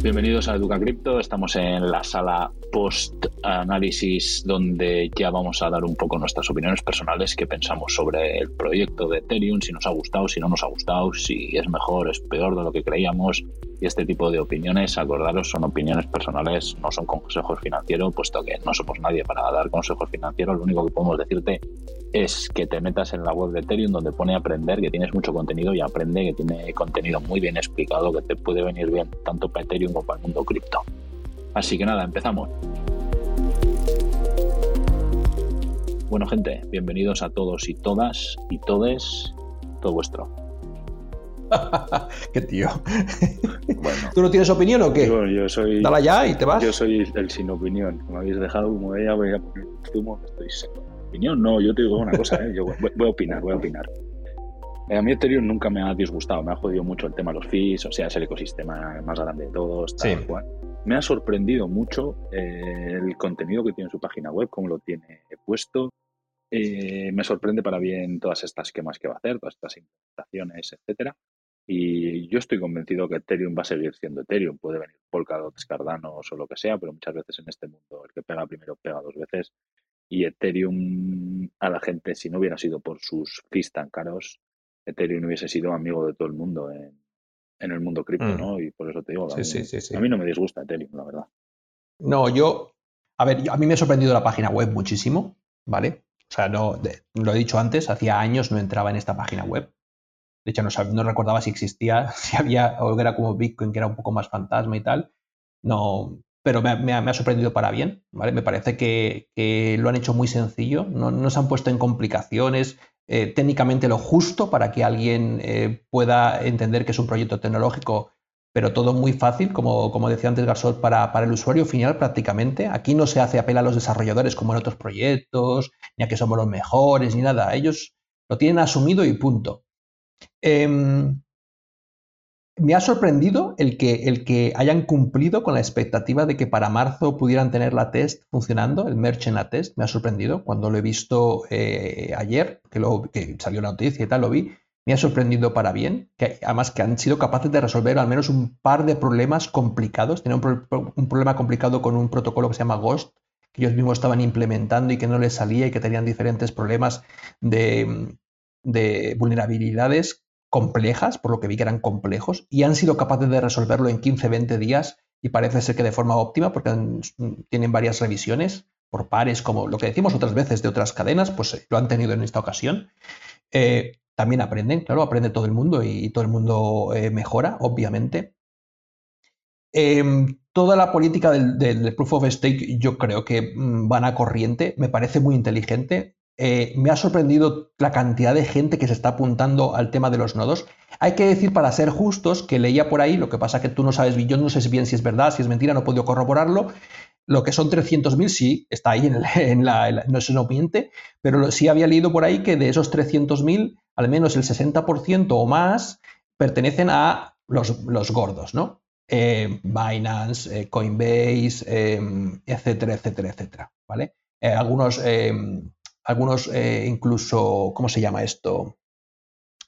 Bienvenidos a Educa Cripto. Estamos en la sala post-análisis donde ya vamos a dar un poco nuestras opiniones personales que pensamos sobre el proyecto de Ethereum, si nos ha gustado, si no nos ha gustado, si es mejor, es peor de lo que creíamos. Y este tipo de opiniones, acordaros, son opiniones personales, no son consejos financieros, puesto que no somos nadie para dar consejos financieros. Lo único que podemos decirte es que te metas en la web de Ethereum donde pone aprender, que tienes mucho contenido y aprende, que tiene contenido muy bien explicado, que te puede venir bien tanto para Ethereum como para el mundo cripto. Así que nada, empezamos. Bueno, gente, bienvenidos a todos y todas y todes, todo vuestro. qué tío. Bueno. ¿Tú no tienes opinión o qué? Yo, soy. Dala ya y te vas. Yo soy el sin opinión. Me habéis dejado como ella, voy a poner zumo, estoy seco opinión, no, yo te digo una cosa, ¿eh? yo voy, a opinar, voy a opinar. Eh, a mí Ethereum nunca me ha disgustado, me ha jodido mucho el tema de los fees, o sea, es el ecosistema más grande de todos, tal cual. Me ha sorprendido mucho eh, el contenido que tiene en su página web, cómo lo tiene puesto. me sorprende para bien todas estas esquemas que va a hacer, todas estas implementaciones, etcétera. Y yo estoy convencido que Ethereum va a seguir siendo Ethereum. Puede venir Polkadot, Cardano o lo que sea, pero muchas veces en este mundo el que pega primero pega dos veces y Ethereum a la gente, si no hubiera sido por sus fees tan caros, Ethereum hubiese sido amigo de todo el mundo en, el mundo cripto, mm. ¿no? Y por eso te digo, a, mí, no me disgusta Ethereum, la verdad. No, yo, a ver, a mí me ha sorprendido la página web muchísimo, ¿vale? O sea, no, lo he dicho antes, hacía años no entraba en esta página web. De hecho, no, no recordaba si existía, si había, o era como Bitcoin, que era un poco más fantasma y tal. No, pero me, ha, sorprendido para bien, ¿vale? Me parece que, lo han hecho muy sencillo, no, se han puesto en complicaciones, eh, técnicamente lo justo para que alguien eh, pueda entender que es un proyecto tecnológico, pero todo muy fácil, como, como decía antes Garzot, para, para, el usuario final prácticamente. Aquí no se hace apela a los desarrolladores como en otros proyectos, ni a que somos los mejores, ni nada. Ellos lo tienen asumido y punto. Em, me ha sorprendido el que, el que hayan cumplido con la expectativa de que para marzo pudieran tener la test funcionando, el merch en la test. Me ha sorprendido cuando lo he visto eh, ayer, que, lo, salió la noticia y tal, lo vi. Me ha sorprendido para bien, que además que han sido capaces de resolver al menos un par de problemas complicados. Tenían un, problema complicado con un protocolo que se llama Ghost, que ellos mismos estaban implementando y que no les salía y que tenían diferentes problemas de, de vulnerabilidades complejas, por lo que vi que eran complejos, y han sido capaces de resolverlo en 15-20 días y parece ser que de forma óptima, porque tienen varias revisiones por pares, como lo que decimos otras veces de otras cadenas, pues eh, lo han tenido en esta ocasión. Eh, también aprenden, claro, aprende todo el mundo y, todo el mundo eh, mejora, obviamente. Em, toda la política del, Proof of Stake yo creo que mm, van a corriente, me parece muy inteligente. Eh, me ha sorprendido la cantidad de gente que se está apuntando al tema de los nodos. Hay que decir, para ser justos, que leía por ahí, lo que pasa que tú no sabes, yo no sé bien si es verdad, si es mentira, no he podido corroborarlo. Lo que son 300.000, sí, está ahí en, la, no se nos miente, pero sí había leído por ahí que de esos 300.000, al menos el 60% o más pertenecen a los, gordos, ¿no? Eh, Binance, eh, Coinbase, etcétera, etcétera, etcétera, ¿vale? algunos algunos eh, incluso, ¿cómo se llama esto?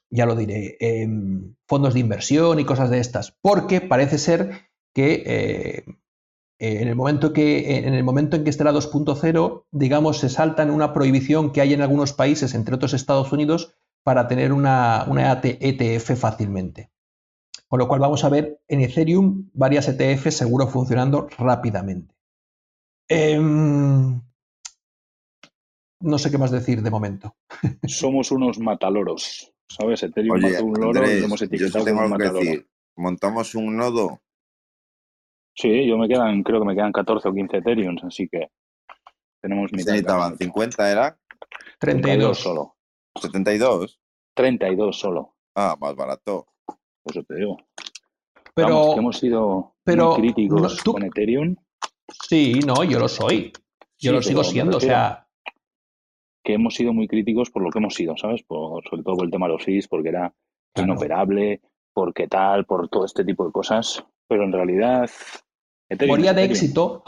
Ya lo diré, em, fondos de inversión y cosas de estas, porque parece ser que eh, en, el momento que en el momento en que esté la 2.0, digamos, se salta en una prohibición que hay en algunos países, entre otros Estados Unidos, para tener una, una ETF fácilmente. Con lo cual vamos a ver en Ethereum varias ETF seguro funcionando rápidamente. Em, no sé qué más decir de momento. Somos unos mataloros, ¿sabes? Ethereum Oye, un loro y hemos etiquetado yo tengo que decir, ¿montamos un nodo? Sí, yo me quedan, creo que me quedan 14 o 15 Ethereum, así que tenemos mitad. necesitaban? ¿50 era? 32 solo. ¿72? 32 solo. Ah, más barato. Eso te digo. Pero hemos sido muy críticos con Ethereum. Sí, no, yo lo soy. Yo lo sigo siendo, o sea, que hemos sido muy críticos por lo que hemos sido, ¿sabes? Por, sobre todo por el tema de los fees, porque era inoperable, porque tal, por todo este tipo de cosas. Pero en realidad. Moría de éxito,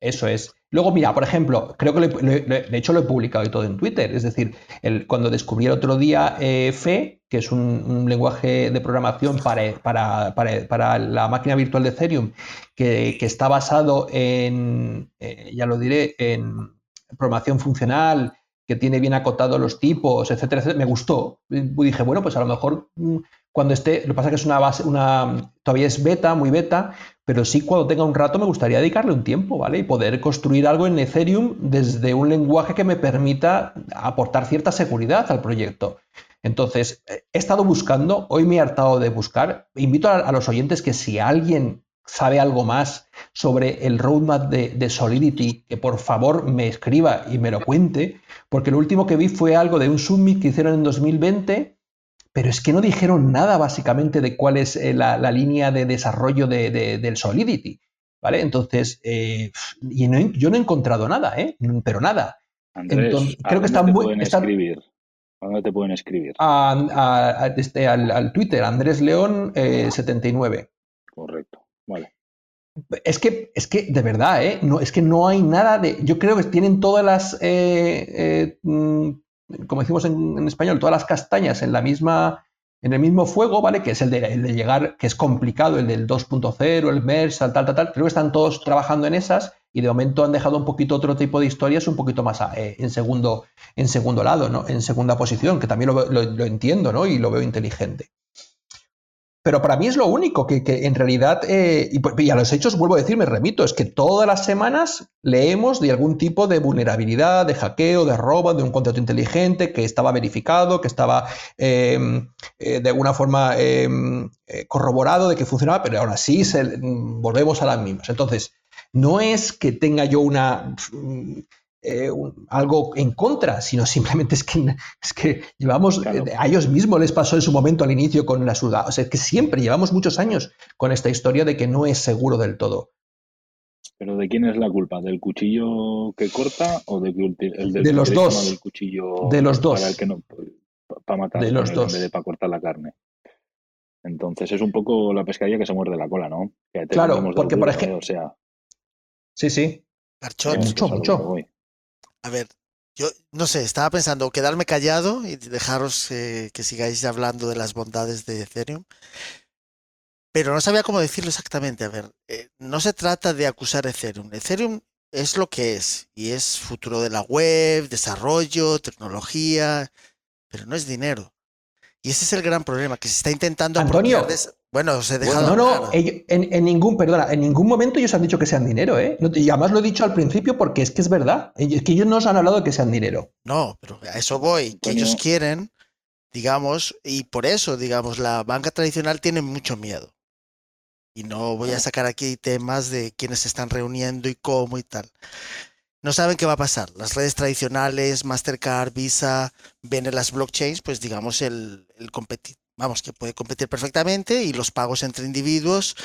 eso es. Luego, mira, por ejemplo, creo que lo lo de hecho lo he publicado y todo en Twitter. Es decir, el- cuando descubrí el otro día eh, Fe, que es un, un lenguaje de programación para, para- para- para la máquina virtual de Ethereum, que, que está basado en, eh, ya lo diré, en programación funcional, que tiene bien acotados los tipos, etcétera, etcétera, me gustó. Dije, bueno, pues a lo mejor mm, cuando esté, lo que pasa es que es una base, una, todavía es beta, muy beta, pero sí cuando tenga un rato me gustaría dedicarle un tiempo, ¿vale? Y poder construir algo en Ethereum desde un lenguaje que me permita aportar cierta seguridad al proyecto. Entonces, eh, he estado buscando, hoy me he hartado de buscar. Invito a, los oyentes que si alguien sabe algo más sobre el roadmap de Solidity, que por favor me escriba y me lo cuente, porque lo último que vi fue algo de un summit que hicieron en 2020 pero es que no dijeron nada básicamente de cuál es eh, la, la línea de desarrollo de, de- del Solidity, ¿vale? Entonces, eh, y no yo no he encontrado nada, ¿eh? Pero nada. Andrés, Entonces, ¿a creo que dónde está te muy- pueden está- escribir? ¿A dónde te pueden escribir? A- a- a- este, al, al Twitter, Andrés León eh, 79. Correcto. Es que, es que, de verdad, ¿eh? No, es que no hay nada de. Yo creo que tienen todas las. eh, eh, mm, como decimos en, español, todas las castañas en la misma. En el mismo fuego, ¿vale? Que es el de, llegar, que es complicado, el del 2.0, el MERS, tal, tal, tal. Creo que están todos trabajando en esas y de momento han dejado un poquito otro tipo de historias un poquito más en, segundo, en segundo lado, ¿no? En segunda posición, que también lo, lo- lo entiendo, ¿no? Y lo veo inteligente. Pero para mí es lo único que, que en realidad, eh, y, a los hechos vuelvo a decir, me remito, es que todas las semanas leemos de algún tipo de vulnerabilidad, de hackeo, de robo, de un contrato inteligente que estaba verificado, que estaba eh, eh, de alguna forma eh, eh, corroborado de que funcionaba, pero ahora sí se- mm, volvemos a las mismas. Entonces, no es que tenga yo una... eh, un- algo en contra, sino simplemente es que, es que llevamos, Claro. eh, a ellos mismos les pasó en su momento al inicio con la suda, o sea, que siempre llevamos muchos años con esta historia de que no es seguro del todo. ¿Pero de quién es la culpa? ¿Del cuchillo que corta o de, el del De los dos. del cuchillo De los dos. para el que no para matar De los en dos. vez de para cortar la carne? Entonces es un poco la pescadilla que se muerde la cola, ¿no? Que te Claro, porque, por ejemplo- ¿eh? o sea, Sí, sí. Mucho, mucho. A ver, yo no sé, estaba pensando quedarme callado y dejaros eh, que sigáis hablando de las bondades de Ethereum. Pero no sabía cómo decirlo exactamente. A ver, eh, no se trata de acusar a Ethereum. Ethereum es lo que es y es futuro de la web, desarrollo, tecnología, pero no es dinero. Y ese es el gran problema, que se está intentando Antonio. apropiar de esa- Bueno, os he dejado No, no, ellos- en, en ningún, perdona, en ningún momento ellos han dicho que sean dinero, ¿eh? Y además lo he dicho al principio porque es que es verdad. Es que ellos no os han hablado de que sean dinero. No, pero a eso voy, que ellos quieren, digamos, y por eso, digamos, la banca tradicional tiene mucho miedo. Y no voy a sacar aquí temas de quiénes se están reuniendo y cómo y tal. No saben qué va a pasar. Las redes tradicionales, Mastercard, Visa, ven en las blockchains, pues digamos, el, el competir, vamos, que puede competir perfectamente y los pagos entre individuos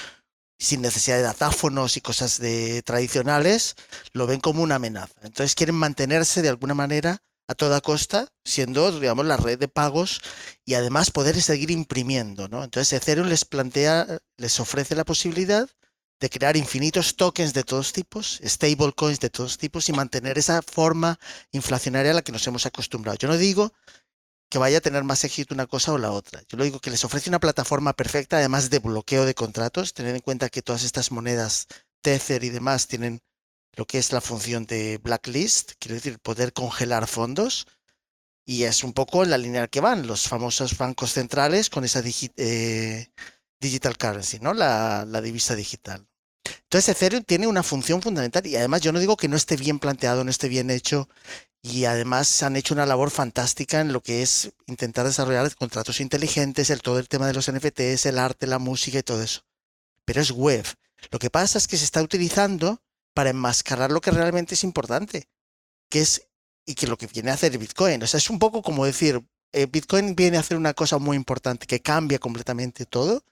sin necesidad de datáfonos y cosas de tradicionales, lo ven como una amenaza. Entonces quieren mantenerse de alguna manera a toda costa, siendo, digamos, la red de pagos y además poder seguir imprimiendo, ¿no? Entonces Ethereum les plantea, les ofrece la posibilidad de crear infinitos tokens de todos tipos, stablecoins de todos tipos y mantener esa forma inflacionaria a la que nos hemos acostumbrado. Yo no digo que vaya a tener más éxito una cosa o la otra. Yo lo digo que les ofrece una plataforma perfecta, además de bloqueo de contratos, tener en cuenta que todas estas monedas Tether y demás tienen lo que es la función de blacklist, quiere decir poder congelar fondos, y es un poco la línea que van los famosos bancos centrales con esa eh, digital currency, ¿no? La, la divisa digital. Entonces Ethereum tiene una función fundamental y además yo no digo que no esté bien planteado, no esté bien hecho y además han hecho una labor fantástica en lo que es intentar desarrollar contratos inteligentes, el todo el tema de los NFTs, el arte, la música y todo eso. Pero es web. Lo que pasa es que se está utilizando para enmascarar lo que realmente es importante, que es y que lo que viene a hacer Bitcoin. O sea, es un poco como decir, eh, Bitcoin viene a hacer una cosa muy importante que cambia completamente todo.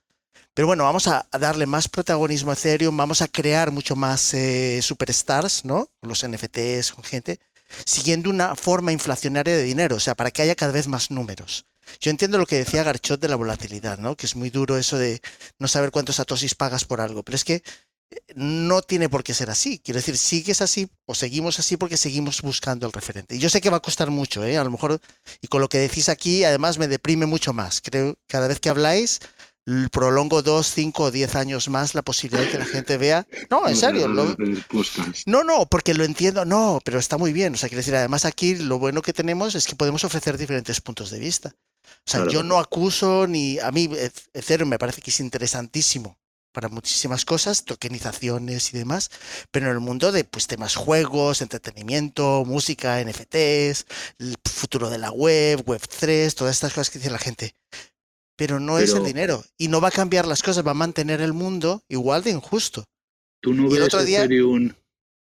Pero bueno, vamos a, darle más protagonismo a Ethereum, vamos a crear mucho más eh, superstars, ¿no? Los NFTs, con gente, siguiendo una forma inflacionaria de dinero, o sea, para que haya cada vez más números. Yo entiendo lo que decía Garchot de la volatilidad, ¿no? Que es muy duro eso de no saber cuántos satoshis pagas por algo, pero es que no tiene por qué ser así. Quiero decir, sigues así o seguimos así porque seguimos buscando el referente. Y yo sé que va a costar mucho, ¿eh? A lo mejor, y con lo que decís aquí, además me deprime mucho más. Creo cada vez que habláis, prolongo dos, cinco o diez años más la posibilidad de que la gente vea. No, en serio. lo- no, no, porque lo entiendo, no, pero está muy bien. O sea, quiero decir, además aquí lo bueno que tenemos es que podemos ofrecer diferentes puntos de vista. O sea, Claro. yo no acuso ni a mí E- Ethereum me parece que es interesantísimo para muchísimas cosas, tokenizaciones y demás, pero en el mundo de pues temas juegos, entretenimiento, música, NFTs, el futuro de la web, web 3, todas estas cosas que dice la gente. Pero no es el Pero- dinero y no va a cambiar las cosas, va a mantener el mundo igual de injusto. Tú no Y el ves otro día- Ethereum.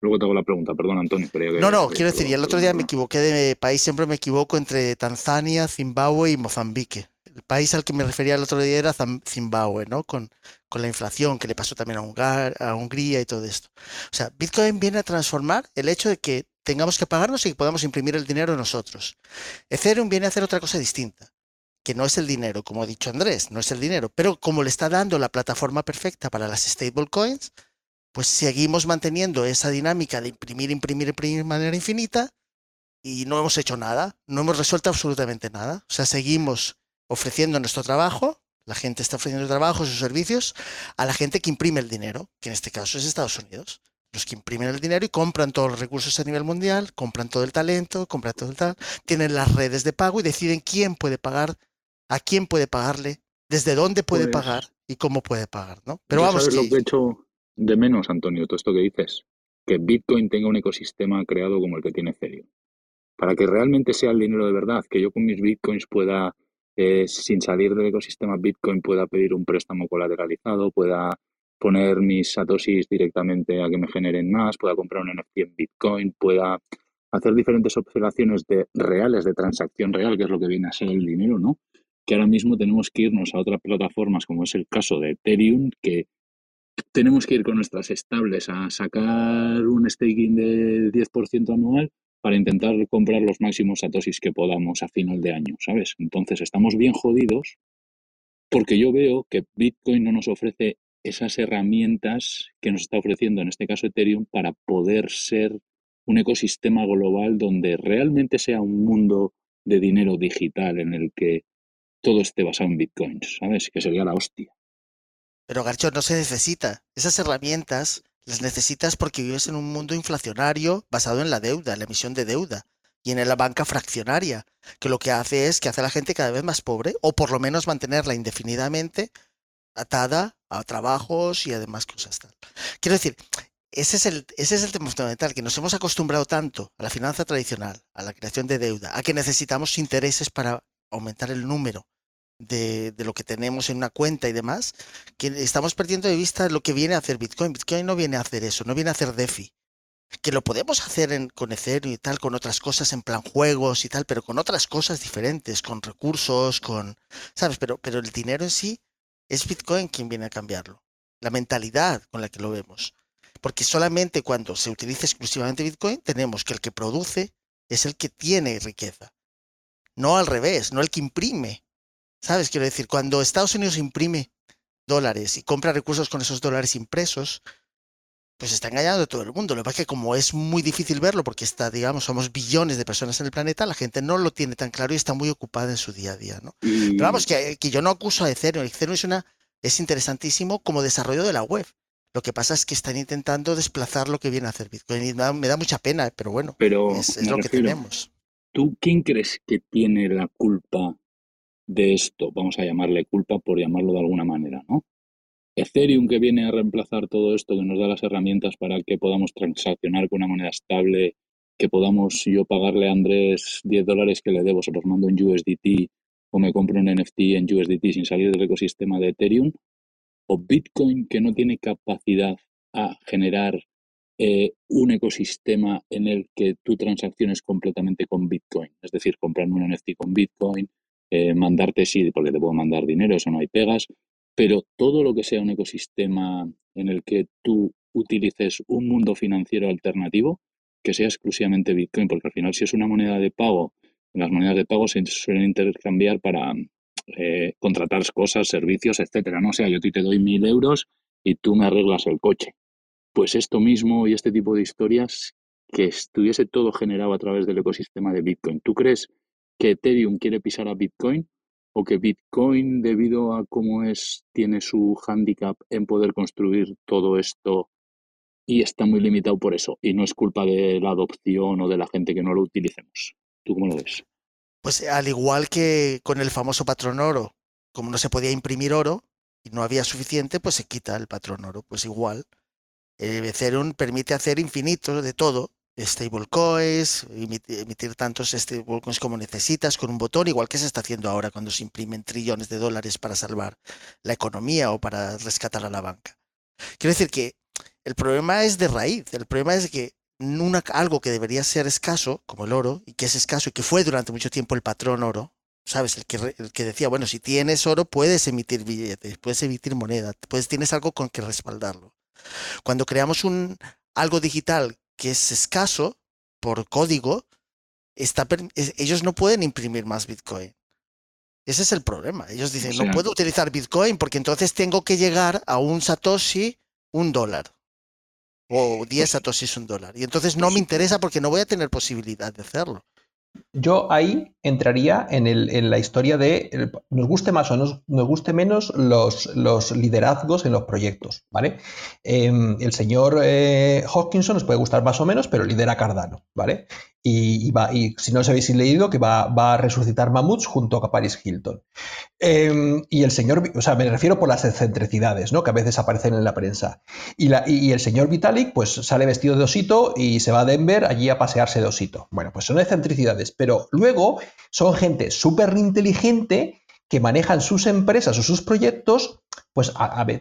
Luego te hago la pregunta, perdón, Antonio. que- No, no, quiero decir, y el otro día me equivoqué de país, siempre me equivoco entre Tanzania, Zimbabue y Mozambique. El país al que me refería el otro día era Zimbabue, ¿no? Con, con la inflación que le pasó también a, Hungar- a Hungría y todo esto. O sea, Bitcoin viene a transformar el hecho de que tengamos que pagarnos y que podamos imprimir el dinero nosotros. Ethereum viene a hacer otra cosa distinta, que no es el dinero, como ha dicho Andrés, no es el dinero, pero como le está dando la plataforma perfecta para las stablecoins, pues seguimos manteniendo esa dinámica de imprimir, imprimir, imprimir de manera infinita y no hemos hecho nada, no hemos resuelto absolutamente nada. O sea, seguimos ofreciendo nuestro trabajo, la gente está ofreciendo trabajo, sus servicios, a la gente que imprime el dinero, que en este caso es Estados Unidos. Los que imprimen el dinero y compran todos los recursos a nivel mundial, compran todo el talento, compran todo el tal, tienen las redes de pago y deciden quién puede pagar, a quién puede pagarle, desde dónde puede Pues, pagar y cómo puede pagar, ¿no? Pero vamos, ¿Sabes lo que- que he hecho de menos, Antonio? Todo esto que dices. Que Bitcoin tenga un ecosistema creado como el que tiene Ethereum. Para que realmente sea el dinero de verdad, que yo con mis Bitcoins pueda, eh, sin salir del ecosistema Bitcoin, pueda pedir un préstamo colateralizado, pueda poner mis satoshis directamente a que me generen más, pueda comprar un NFT en Bitcoin, pueda hacer diferentes operaciones de reales, de transacción real, que es lo que viene a ser el dinero, ¿no? Que ahora mismo tenemos que irnos a otras plataformas, como es el caso de Ethereum, que tenemos que ir con nuestras estables a sacar un staking de 10% anual para intentar comprar los máximos satoshis que podamos a final de año, ¿sabes? Entonces estamos bien jodidos porque yo veo que Bitcoin no nos ofrece esas herramientas que nos está ofreciendo, en este caso Ethereum, para poder ser un ecosistema global donde realmente sea un mundo de dinero digital en el que todo esté basado en Bitcoins, ¿sabes? Que sería la hostia. Pero Garcho, no se necesita. Esas herramientas las necesitas porque vives en un mundo inflacionario basado en la deuda, la emisión de deuda y en la banca fraccionaria, que lo que hace es que hace a la gente cada vez más pobre o por lo menos mantenerla indefinidamente atada a trabajos y además cosas tal. Quiero decir, ese es el, ese es el tema fundamental, que nos hemos acostumbrado tanto a la finanza tradicional, a la creación de deuda, a que necesitamos intereses para aumentar el número de, lo que tenemos en una cuenta y demás, que estamos perdiendo de vista lo que viene a hacer Bitcoin. Bitcoin no viene a hacer eso, no viene a hacer DeFi. Que lo podemos hacer en, con Ethereum y tal, con otras cosas en plan juegos y tal, pero con otras cosas diferentes, con recursos, con, ¿sabes? Pero, pero el dinero en sí es Bitcoin quien viene a cambiarlo. La mentalidad con la que lo vemos. Porque solamente cuando se utiliza exclusivamente Bitcoin, tenemos que el que produce es el que tiene riqueza. No al revés, no el que imprime. ¿Sabes? Quiero decir, cuando Estados Unidos imprime dólares y compra recursos con esos dólares impresos, pues está engañando a todo el mundo. Lo que pasa es que como es muy difícil verlo, porque está, digamos, somos billones de personas en el planeta, la gente no lo tiene tan claro y está muy ocupada en su día a día, ¿no? Pero vamos, que, que, yo no acuso a Ethereum. Ethereum es, una, es interesantísimo como desarrollo de la web. Lo que pasa es que están intentando desplazar lo que viene a hacer Bitcoin. Y me da, me da mucha pena, pero bueno, pero es, es lo refiero, que tenemos. ¿Tú quién crees que tiene la culpa de esto? Vamos a llamarle culpa por llamarlo de alguna manera, ¿no? Ethereum que viene a reemplazar todo esto, que nos da las herramientas para que podamos transaccionar con una moneda estable, que podamos yo pagarle a Andrés 10 dólares que le debo, se los mando en USDT o me compro un NFT en USDT sin salir del ecosistema de Ethereum, o Bitcoin que no tiene capacidad a generar eh, un ecosistema en el que tú transacciones completamente con Bitcoin, es decir, comprarme un NFT con Bitcoin, eh, mandarte sí, porque te puedo mandar dinero, eso no hay pegas, pero todo lo que sea un ecosistema en el que tú utilices un mundo financiero alternativo, que sea exclusivamente Bitcoin, porque al final si es una moneda de pago, las monedas de pago se suelen intercambiar para eh, contratar cosas, servicios, etcétera. No o sea, yo a ti te doy mil euros y tú me arreglas el coche. pues esto mismo y este tipo de historias que estuviese todo generado a través del ecosistema de Bitcoin. ¿Tú crees que Ethereum quiere pisar a Bitcoin o que Bitcoin, debido a cómo es, tiene su handicap en poder construir todo esto y está muy limitado por eso y no es culpa de la adopción o de la gente que no lo utilicemos? ¿Tú cómo lo ves? Pues al igual que con el famoso patrón oro, como no se podía imprimir oro y no había suficiente, pues se quita el patrón oro. Pues igual, el Ethereum permite hacer infinito de todo, stablecoins, emitir tantos stablecoins como necesitas con un botón, igual que se está haciendo ahora cuando se imprimen trillones de dólares para salvar la economía o para rescatar a la banca. Quiero decir que el problema es de raíz, el problema es que algo que debería ser escaso, como el oro, y que es escaso y que fue durante mucho tiempo el patrón oro, ¿sabes? El que, el que decía, bueno, si tienes oro puedes emitir billetes, puedes emitir moneda, puedes, tienes algo con que respaldarlo. Cuando creamos un, algo digital que es escaso por código, está, ellos no pueden imprimir más Bitcoin. Ese es el problema. Ellos dicen, no puedo utilizar Bitcoin porque entonces tengo que llegar a un Satoshi un dólar. O 10 pues Satoshis un dólar. Y entonces no me interesa porque no voy a tener posibilidad de hacerlo. Yo ahí entraría en, la historia de, nos guste más o nos, guste menos los, liderazgos en los proyectos, ¿vale? Em, el señor eh, Hopkinson nos puede gustar más o menos, pero lidera Cardano, ¿vale? Y, va, si no os habéis leído, que va, a resucitar Mamuts junto a Paris Hilton. Em, y el señor, o sea, me refiero por las excentricidades, ¿no? Que a veces aparecen en la prensa. Y, y, el señor Vitalik, pues sale vestido de osito y se va a Denver allí a pasearse de osito. Bueno, pues son excentricidades, pero luego son gente súper inteligente que manejan sus empresas o sus proyectos, pues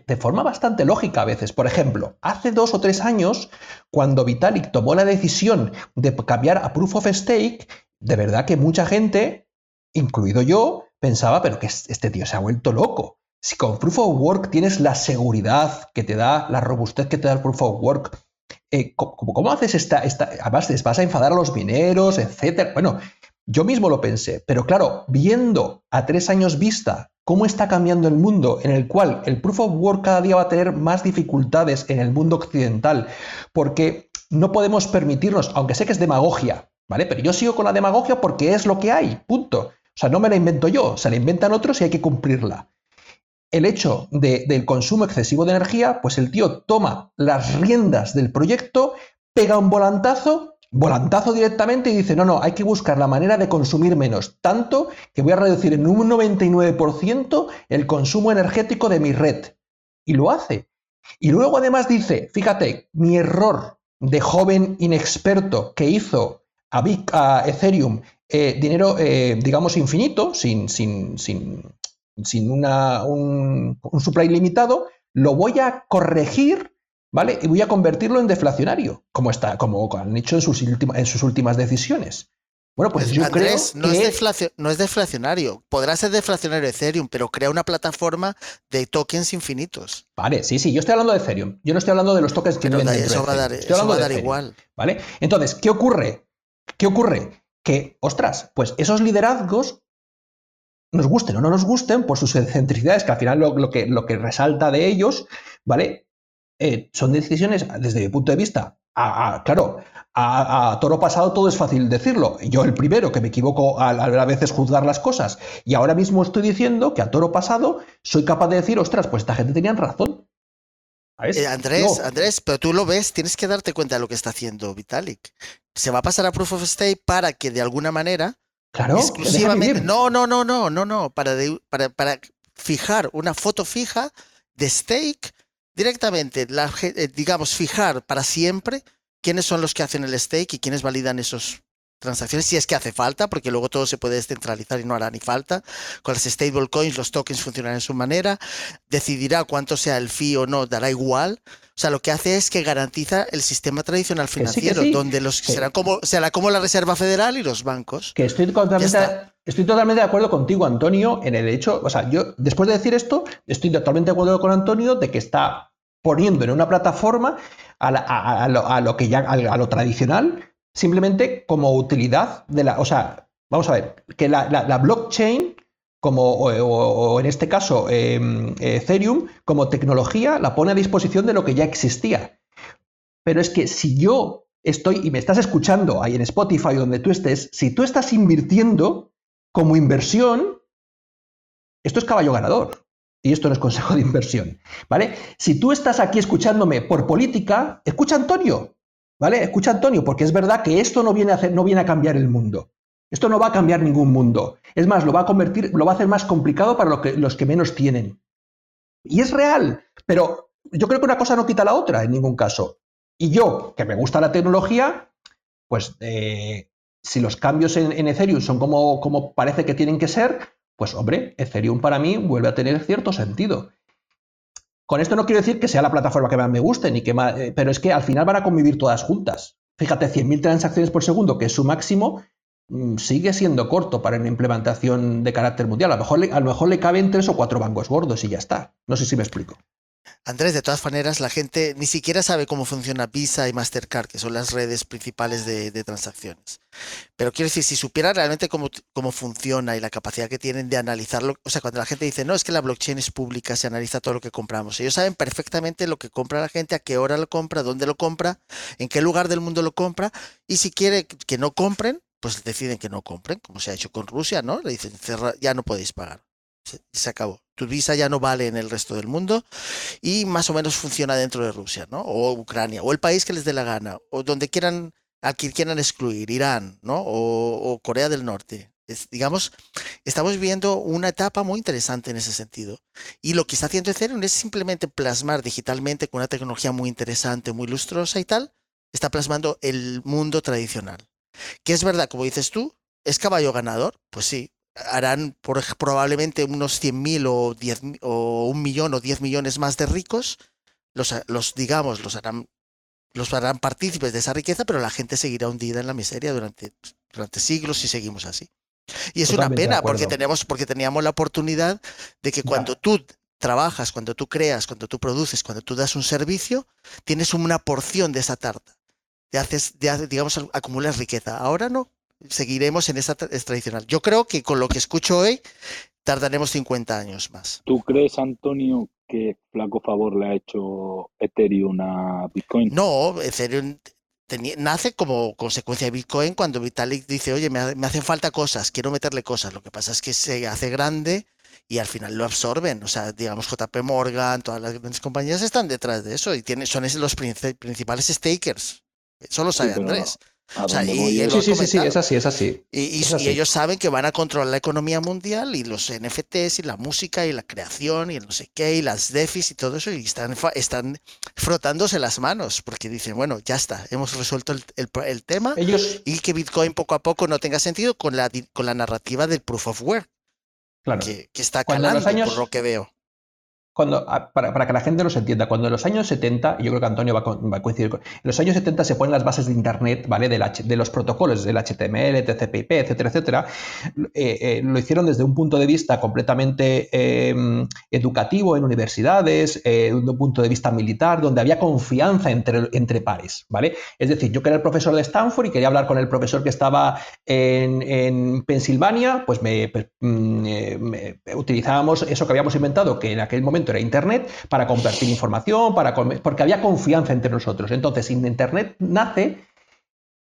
de forma bastante lógica a veces. Por ejemplo, hace dos o tres años, cuando Vitalik tomó la decisión de cambiar a Proof of Stake, de verdad que mucha gente, incluido yo, pensaba, pero que este tío se ha vuelto loco. Si con Proof of Work tienes la seguridad que te da, la robustez que te da el Proof of Work, eh, ¿cómo, haces esta, esta? Además, vas a enfadar a los mineros, etcétera. Bueno, yo mismo lo pensé, pero claro, viendo a tres años vista cómo está cambiando el mundo, en el cual el proof of work cada día va a tener más dificultades en el mundo occidental, porque no podemos permitirnos, aunque sé que es demagogia, ¿vale? Pero yo sigo con la demagogia porque es lo que hay, punto. O sea, no me la invento yo, se la inventan otros y hay que cumplirla. El hecho del consumo excesivo de energía, pues el tío toma las riendas del proyecto, pega un volantazo volantazo directamente y dice, no, no, hay que buscar la manera de consumir menos, tanto que voy a reducir en un 99% el consumo energético de mi red. Y lo hace. Y luego además dice, fíjate, mi error de joven inexperto que hizo a, Ethereum eh, dinero, eh, digamos, infinito, sin, sin, sin, sin una, un, un supply limitado, lo voy a corregir ¿vale? Y voy a convertirlo en deflacionario, como, está, como han hecho en sus, en sus últimas decisiones. Bueno, pues, pues yo creo no, es no es deflacionario. Podrá ser deflacionario Ethereum, pero crea una plataforma de tokens infinitos. Vale, sí, sí. Yo estoy hablando de Ethereum. Yo no estoy hablando de los tokens que pero eso va a dar, eso va a dar igual. ¿Vale? Entonces, ¿qué ocurre? ¿Qué ocurre? Que, ostras, pues esos liderazgos nos gusten o no nos gusten por sus excentricidades, que al final lo, que, lo que resalta de ellos, ¿vale? Eh, son decisiones, desde mi punto de vista, claro, a, toro pasado todo es fácil decirlo. Yo el primero que me equivoco a, a, veces juzgar las cosas. Y ahora mismo estoy diciendo que a toro pasado soy capaz de decir, ostras, pues esta gente tenía razón. Eh, Andrés, Andrés, pero tú lo ves, tienes que darte cuenta de lo que está haciendo Vitalik. Se va a pasar a Proof of Stake para que de alguna manera, claro, exclusivamente, no, no, no, no, no, no, para, para, para fijar una foto fija de stake directamente, la, eh, digamos, fijar para siempre quiénes son los que hacen el stake y quiénes validan esas transacciones, si es que hace falta, porque luego todo se puede descentralizar y no hará ni falta. Con las stablecoins los tokens funcionan en su manera, decidirá cuánto sea el fee o no, dará igual. O sea, lo que hace es que garantiza el sistema tradicional financiero, donde los será como será como la Reserva Federal y los bancos. Que estoy totalmente, estoy totalmente de acuerdo contigo, Antonio, en el hecho, o sea, yo después de decir esto, estoy totalmente de acuerdo con Antonio de que está poniendo en una plataforma a, lo, que ya a, lo tradicional, simplemente como utilidad de la, o sea, vamos a ver, que la, blockchain como, o, en este caso em, Ethereum, como tecnología, la pone a disposición de lo que ya existía. Pero es que si yo estoy y me estás escuchando ahí en Spotify donde tú estés, si tú estás invirtiendo como inversión, esto es caballo ganador. Y esto no es consejo de inversión, ¿vale? Si tú estás aquí escuchándome por política, escucha a Antonio, ¿vale? Escucha a Antonio, porque es verdad que esto no viene a, hacer, no viene a cambiar el mundo. Esto no va a cambiar ningún mundo. Es más, lo va a convertir, lo va a hacer más complicado para que, los que menos tienen. Y es real, pero yo creo que una cosa no quita la otra en ningún caso. Y yo, que me gusta la tecnología, pues eh, si los cambios en, Ethereum son como, parece que tienen que ser, pues hombre, Ethereum para mí vuelve a tener cierto sentido. Con esto no quiero decir que sea la plataforma que más me guste, ni que eh, pero es que al final van a convivir todas juntas. Fíjate, 100.000 transacciones por segundo, que es su máximo, mm, sigue siendo corto para una implementación de carácter mundial. A lo mejor, a lo mejor le caben tres o cuatro bancos gordos y ya está. No sé si me explico. Andrés, de todas maneras, la gente ni siquiera sabe cómo funciona Visa y Mastercard, que son las redes principales de, transacciones. Pero quiero decir, si supiera realmente cómo, cómo, funciona y la capacidad que tienen de analizarlo, o sea, cuando la gente dice, no, es que la blockchain es pública, se analiza todo lo que compramos. Ellos saben perfectamente lo que compra la gente, a qué hora lo compra, dónde lo compra, en qué lugar del mundo lo compra, y si quiere que no compren, pues deciden que no compren, como se ha hecho con Rusia, ¿no? Le dicen, ya no podéis pagar. Se acabó tu visa ya no vale en el resto del mundo y más o menos funciona dentro de Rusia, ¿no? O Ucrania, o el país que les dé la gana, o donde quieran, al que quieran excluir, Irán, ¿no? O, Corea del Norte. digamos, estamos viendo una etapa muy interesante en ese sentido. Y lo que está haciendo Ethereum es simplemente plasmar digitalmente con una tecnología muy interesante, muy lustrosa y tal, está plasmando el mundo tradicional. Que es verdad, como dices tú, ¿es caballo ganador? Pues sí, harán por, probablemente unos 100.000 o, 10, o un millón o 10 millones más de ricos, los, los digamos, los harán, los harán partícipes de esa riqueza, pero la gente seguirá hundida en la miseria durante, durante siglos si seguimos así. Y es una pena porque tenemos, porque teníamos la oportunidad de que cuando tú trabajas, cuando tú creas, cuando tú produces, cuando tú das un servicio, tienes una porción de esa tarta. Te haces, digamos, acumulas riqueza. Ahora no seguiremos en esa tradicional. Yo creo que con lo que escucho hoy tardaremos 50 años más. ¿Tú crees, Antonio, que flaco favor le ha hecho Ethereum a Bitcoin? No, Ethereum nace como consecuencia de Bitcoin cuando Vitalik dice, oye, me, hacen falta cosas, quiero meterle cosas. Lo que pasa es que se hace grande y al final lo absorben. O sea, digamos, JP Morgan, todas las grandes compañías están detrás de eso y tienen, son los principales stakers. Eso lo sabe Andrés sí, sí, sí, sí, es así, es así. Y, ellos saben que van a controlar la economía mundial y los NFTs y la música y la creación y el no sé qué y las DEFIs y todo eso y están, están frotándose las manos porque dicen, bueno, ya está, hemos resuelto el, tema y que Bitcoin poco a poco no tenga sentido con la, con la narrativa del proof of work. Claro. Que, está calando por lo que veo cuando, ah, para, que la gente nos entienda, cuando en los años 70, y yo creo que Antonio va, a coincidir con, en los años 70 se ponen las bases de Internet, ¿vale? de los protocolos, del HTML, TCP/IP, etcétera, etcétera, eh, eh, lo hicieron desde un punto de vista completamente em, educativo en universidades, eh, desde un punto de vista militar, donde había confianza entre, entre pares, ¿vale? Es decir, yo que era el profesor de Stanford y quería hablar con el profesor que estaba en, en Pensilvania, pues me, pues, mm, me utilizábamos eso que habíamos inventado, que en aquel momento era Internet, para compartir información, para porque había confianza entre nosotros. Entonces, Internet nace,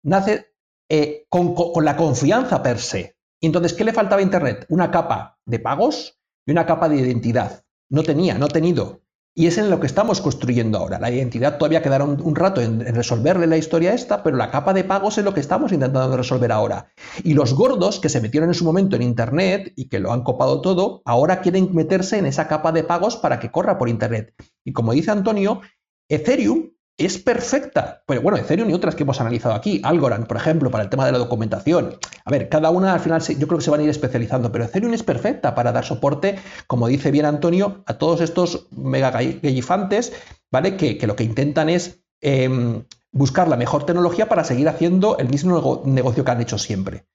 nace eh, con, con, la confianza per se. Entonces, ¿qué le faltaba a Internet? Una capa de pagos y una capa de identidad. No tenía, no ha tenido. Y es en lo que estamos construyendo ahora. La identidad todavía quedará un, rato en, resolverle la historia esta, pero la capa de pagos es lo que estamos intentando resolver ahora. Y los gordos que se metieron en su momento en Internet y que lo han copado todo, ahora quieren meterse en esa capa de pagos para que corra por Internet. Y como dice Antonio, Ethereum es perfecta. Pero bueno, Ethereum y otras que hemos analizado aquí, Algorand, por ejemplo, para el tema de la documentación. A ver, cada una al final yo creo que se van a ir especializando, pero Ethereum es perfecta para dar soporte, como dice bien Antonio, a todos estos mega gallifantes, ¿vale? Que, lo que intentan es em, buscar la mejor tecnología para seguir haciendo el mismo negocio que han hecho siempre.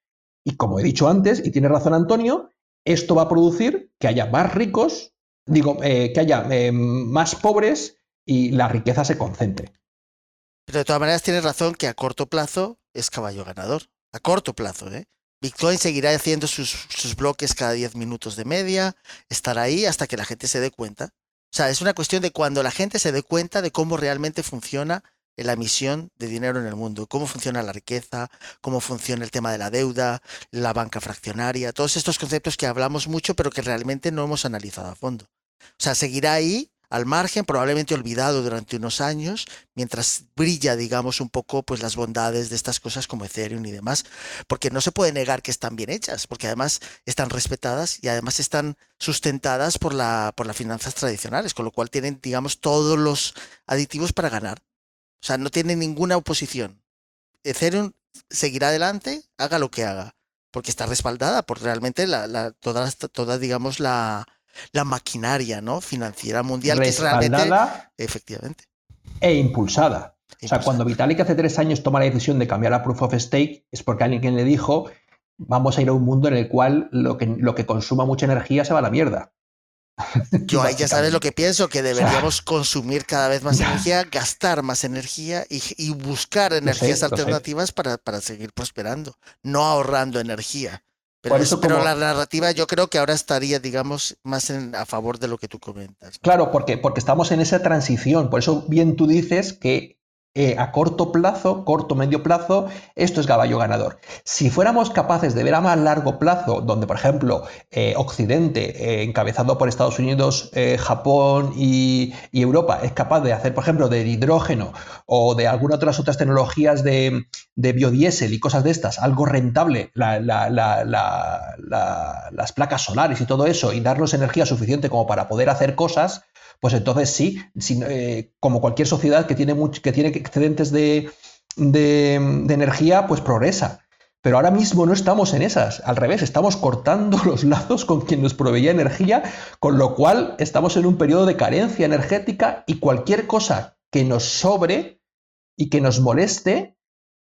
Y como he dicho antes, y tiene razón Antonio, esto va a producir que haya más ricos, digo, eh, que haya em, más pobres y la riqueza se concentre. Pero de todas maneras tienes razón que a corto plazo es caballo ganador. A corto plazo, ¿eh? Bitcoin seguirá haciendo sus, sus bloques cada 10 minutos de media, estará ahí hasta que la gente se dé cuenta. O sea, es una cuestión de cuando la gente se dé cuenta de cómo realmente funciona la emisión de dinero en el mundo, cómo funciona la riqueza, cómo funciona el tema de la deuda, la banca fraccionaria, todos estos conceptos que hablamos mucho pero que realmente no hemos analizado a fondo. O sea, seguirá ahí al margen, probablemente olvidado durante unos años, mientras brilla, digamos, un poco pues las bondades de estas cosas como Ethereum y demás, porque no se puede negar que están bien hechas, porque además están respetadas y además están sustentadas por la por las finanzas tradicionales, con lo cual tienen, digamos, todos los aditivos para ganar. O sea, no tiene ninguna oposición. Ethereum seguirá adelante, haga lo que haga, porque está respaldada por realmente la, la toda, toda, digamos, la, la maquinaria ¿no? financiera mundial, que es realmente. Respaldada Efectivamente. e impulsada. O sea, cuando Vitalik hace tres años toma la decisión de cambiar a Proof of Stake, es porque alguien le dijo, vamos a ir a un mundo en el cual lo que, lo que consuma mucha energía se va a la mierda. Yo ahí ya sabes lo que pienso, que sea- deberíamos consumir cada vez más energía, gastar más energía y, y buscar energías sé. alternativas para, para seguir prosperando, no ahorrando energía. Pero, Por es- eso pero como- la narrativa yo creo que ahora estaría, digamos, más en- a favor de lo que tú comentas. Claro, porque, porque estamos en esa transición. Por eso bien tú dices que eh, a corto plazo, corto, medio plazo, esto es caballo ganador. Si fuéramos capaces de ver a más largo plazo, donde, por ejemplo, eh, Occidente, eh, encabezado por Estados Unidos, Japón y, Europa, es capaz de hacer, por ejemplo, del hidrógeno o de algunas otras otras tecnologías de, biodiesel y cosas de estas, algo rentable, la- la- la- la- la- las placas solares y todo eso, y darnos energía suficiente como para poder hacer cosas, pues entonces sí, eh, como cualquier sociedad que tiene, que tiene excedentes de, de- de energía, pues progresa. Pero ahora mismo no estamos en esas, al revés, estamos cortando los lazos con quien nos proveía energía, con lo cual estamos en un periodo de carencia energética y cualquier cosa que nos sobre y que nos moleste,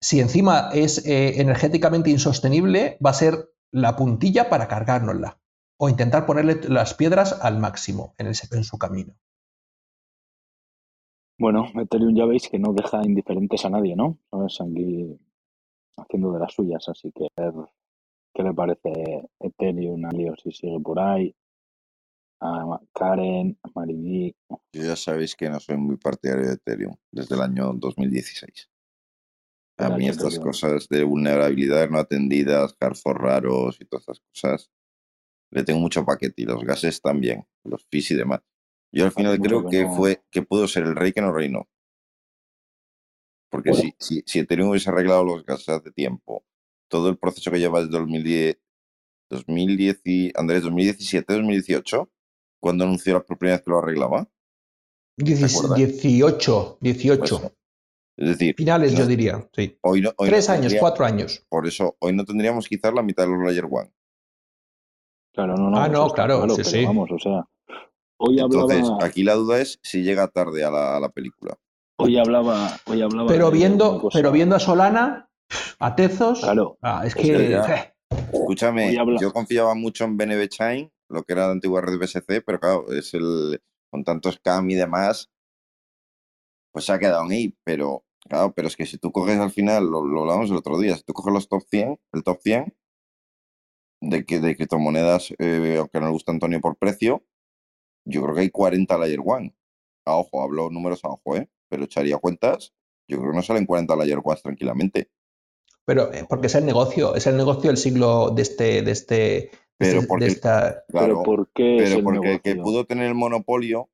si encima es eh, energéticamente insostenible, va a ser la puntilla para cargárnosla o intentar ponerle las piedras al máximo en, ese- en su camino. Bueno, Ethereum ya veis que no deja indiferentes a nadie, ¿no? ¿Sabes? Aquí haciendo de las suyas, así que a ver qué le parece Ethereum, a Leo si sigue por ahí, a Karen, a. Yo ya sabéis que no soy muy partidario de Ethereum desde el año 2016. A mí estas Ethereum. cosas de vulnerabilidades no atendidas, hardforks raros y todas estas cosas, le tengo mucho paquete y los gases también, los fees y demás. Yo al final creo que no- fue que pudo ser el rey que no reinó. Porque Bueno. si, si, si Ethereum hubiese arreglado los gases hace tiempo, todo el proceso que lleva desde 2010, 2010 y, Andrés, 2017, 2018, cuando anunció la primera vez que lo arreglaba, Dieci- acuerdas? 18, 18. Pues, es decir, Finales, yo diría, sí. hoy no, hoy no Tres años, tendría- cuatro años. Por eso, hoy no tendríamos quizás la mitad de los Layer One. Claro, no, no. Ah, no, está claro, sí, pero sí. Vamos, o sea, hoy Entonces, hablaba, aquí la duda es si llega tarde a la, a la película. hoy hablaba, hoy hablaba Pero viendo, pero viendo a Solana, a Tezos, Claro. ah, es Es que ya- eh, Escúchame, yo confiaba mucho en BNB Chain, lo que era la antigua red BSC, pero claro, es el con tantos scam y demás, pues se ha quedado ahí. Pero claro, pero es que si tú coges al final, lo, lo hablamos el otro día, si tú coges los top 100, el top 100 de, que, de criptomonedas, eh, aunque no le gusta Antonio por precio, yo creo que hay 40 Layer One. A ojo, hablo números a ojo, ¿eh? Pero echaría cuentas, yo creo que no salen 40 Layer Ones tranquilamente. pero eh, porque es el negocio, es el negocio del siglo de este, de este, Pero porque- de esta, Pero Claro, ¿por qué es pero porque el que pudo tener el monopolio,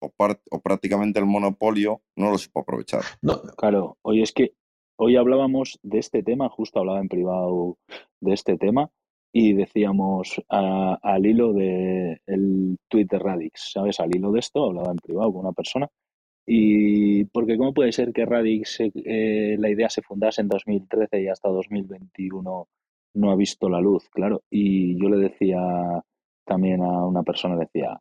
o, par- o prácticamente el monopolio, no lo supo aprovechar. no, Claro, hoy es que hoy hablábamos de este tema, justo hablaba en privado de este tema y decíamos a- al hilo de el tweet de Radix, ¿sabes? Al hilo de esto hablaba en privado con una persona y porque cómo puede ser que Radix eh, la idea se fundase en 2013 y hasta 2021 no ha visto la luz, claro. Y yo le decía también a una persona, decía,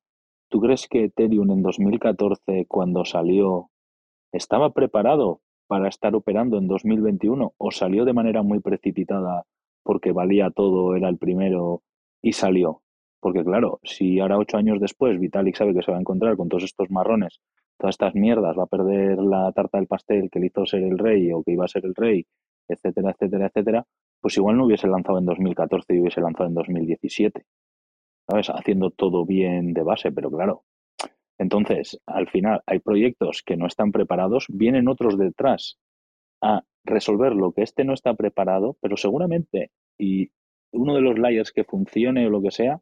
¿tú crees que Ethereum en 2014 cuando salió estaba preparado para estar operando en 2021 o salió de manera muy precipitada porque valía todo, era el primero y salió. Porque claro, si ahora ocho años después Vitalik sabe que se va a encontrar con todos estos marrones, todas estas mierdas, va a perder la tarta del pastel que le hizo ser el rey o que iba a ser el rey, etcétera, etcétera, etcétera, pues igual no hubiese lanzado en 2014 y hubiese lanzado en 2017. ¿Sabes? Haciendo todo bien de base, pero claro, Entonces, al final, hay proyectos que no están preparados, vienen otros detrás a resolver lo que este no está preparado, pero seguramente, y uno de los layers que funcione o lo que sea,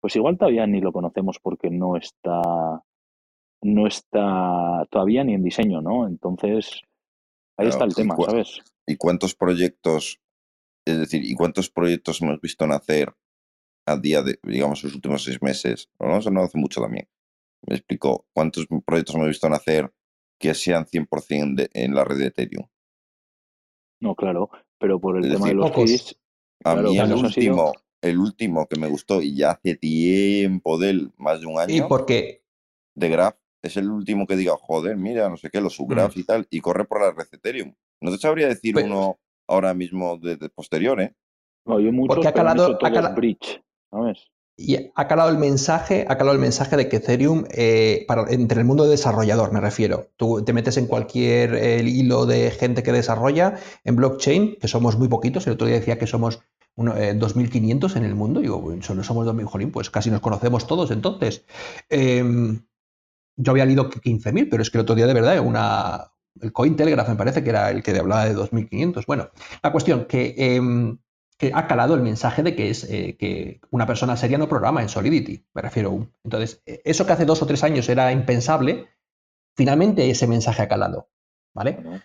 pues igual todavía ni lo conocemos porque no está, no está todavía ni en diseño, ¿no? Entonces, ahí Claro, está el tema, ¿sabes? ¿Y cuántos proyectos, es decir, y cuántos proyectos hemos visto nacer a día de, digamos, los últimos seis meses? No, eso no hace mucho también. Me explico, ¿cuántos proyectos hemos visto nacer que sean 100% de- en la red de Ethereum? No, claro, pero por el Es tema de los pocos. A Claro, mí el último, el último que me gustó, y ya hace tiempo de él, más de un Y año, porque de Graph, es el último que diga, joder, mira, no sé qué, los subgraphs y tal, y corre por la red Ethereum. No te sabría decir Pues- uno ahora mismo de, de posterior, ¿eh? no, yo muchos, Porque ha calado- ha todos cala- bridge, ¿sabes? Y ha calado el mensaje, ha calado el mensaje de que Ethereum, eh, para, entre el mundo desarrollador, me refiero. Tú te metes en cualquier hilo de gente que desarrolla en blockchain, que somos muy poquitos. El otro día decía que somos uno, eh, 2.500 en el mundo. Digo, solo somos 2.000, jolín, pues casi nos conocemos todos entonces. Em, yo había leído que 15.000, pero es que el otro día de verdad una, el Cointelegraph me parece que era el que hablaba de 2.500. Bueno, la cuestión que, em, que ha calado el mensaje de que es eh, que una persona seria no programa en Solidity, me refiero. Entonces, eh, eso que hace dos o tres años era impensable, finalmente ese mensaje ha calado, ¿vale? ¿no?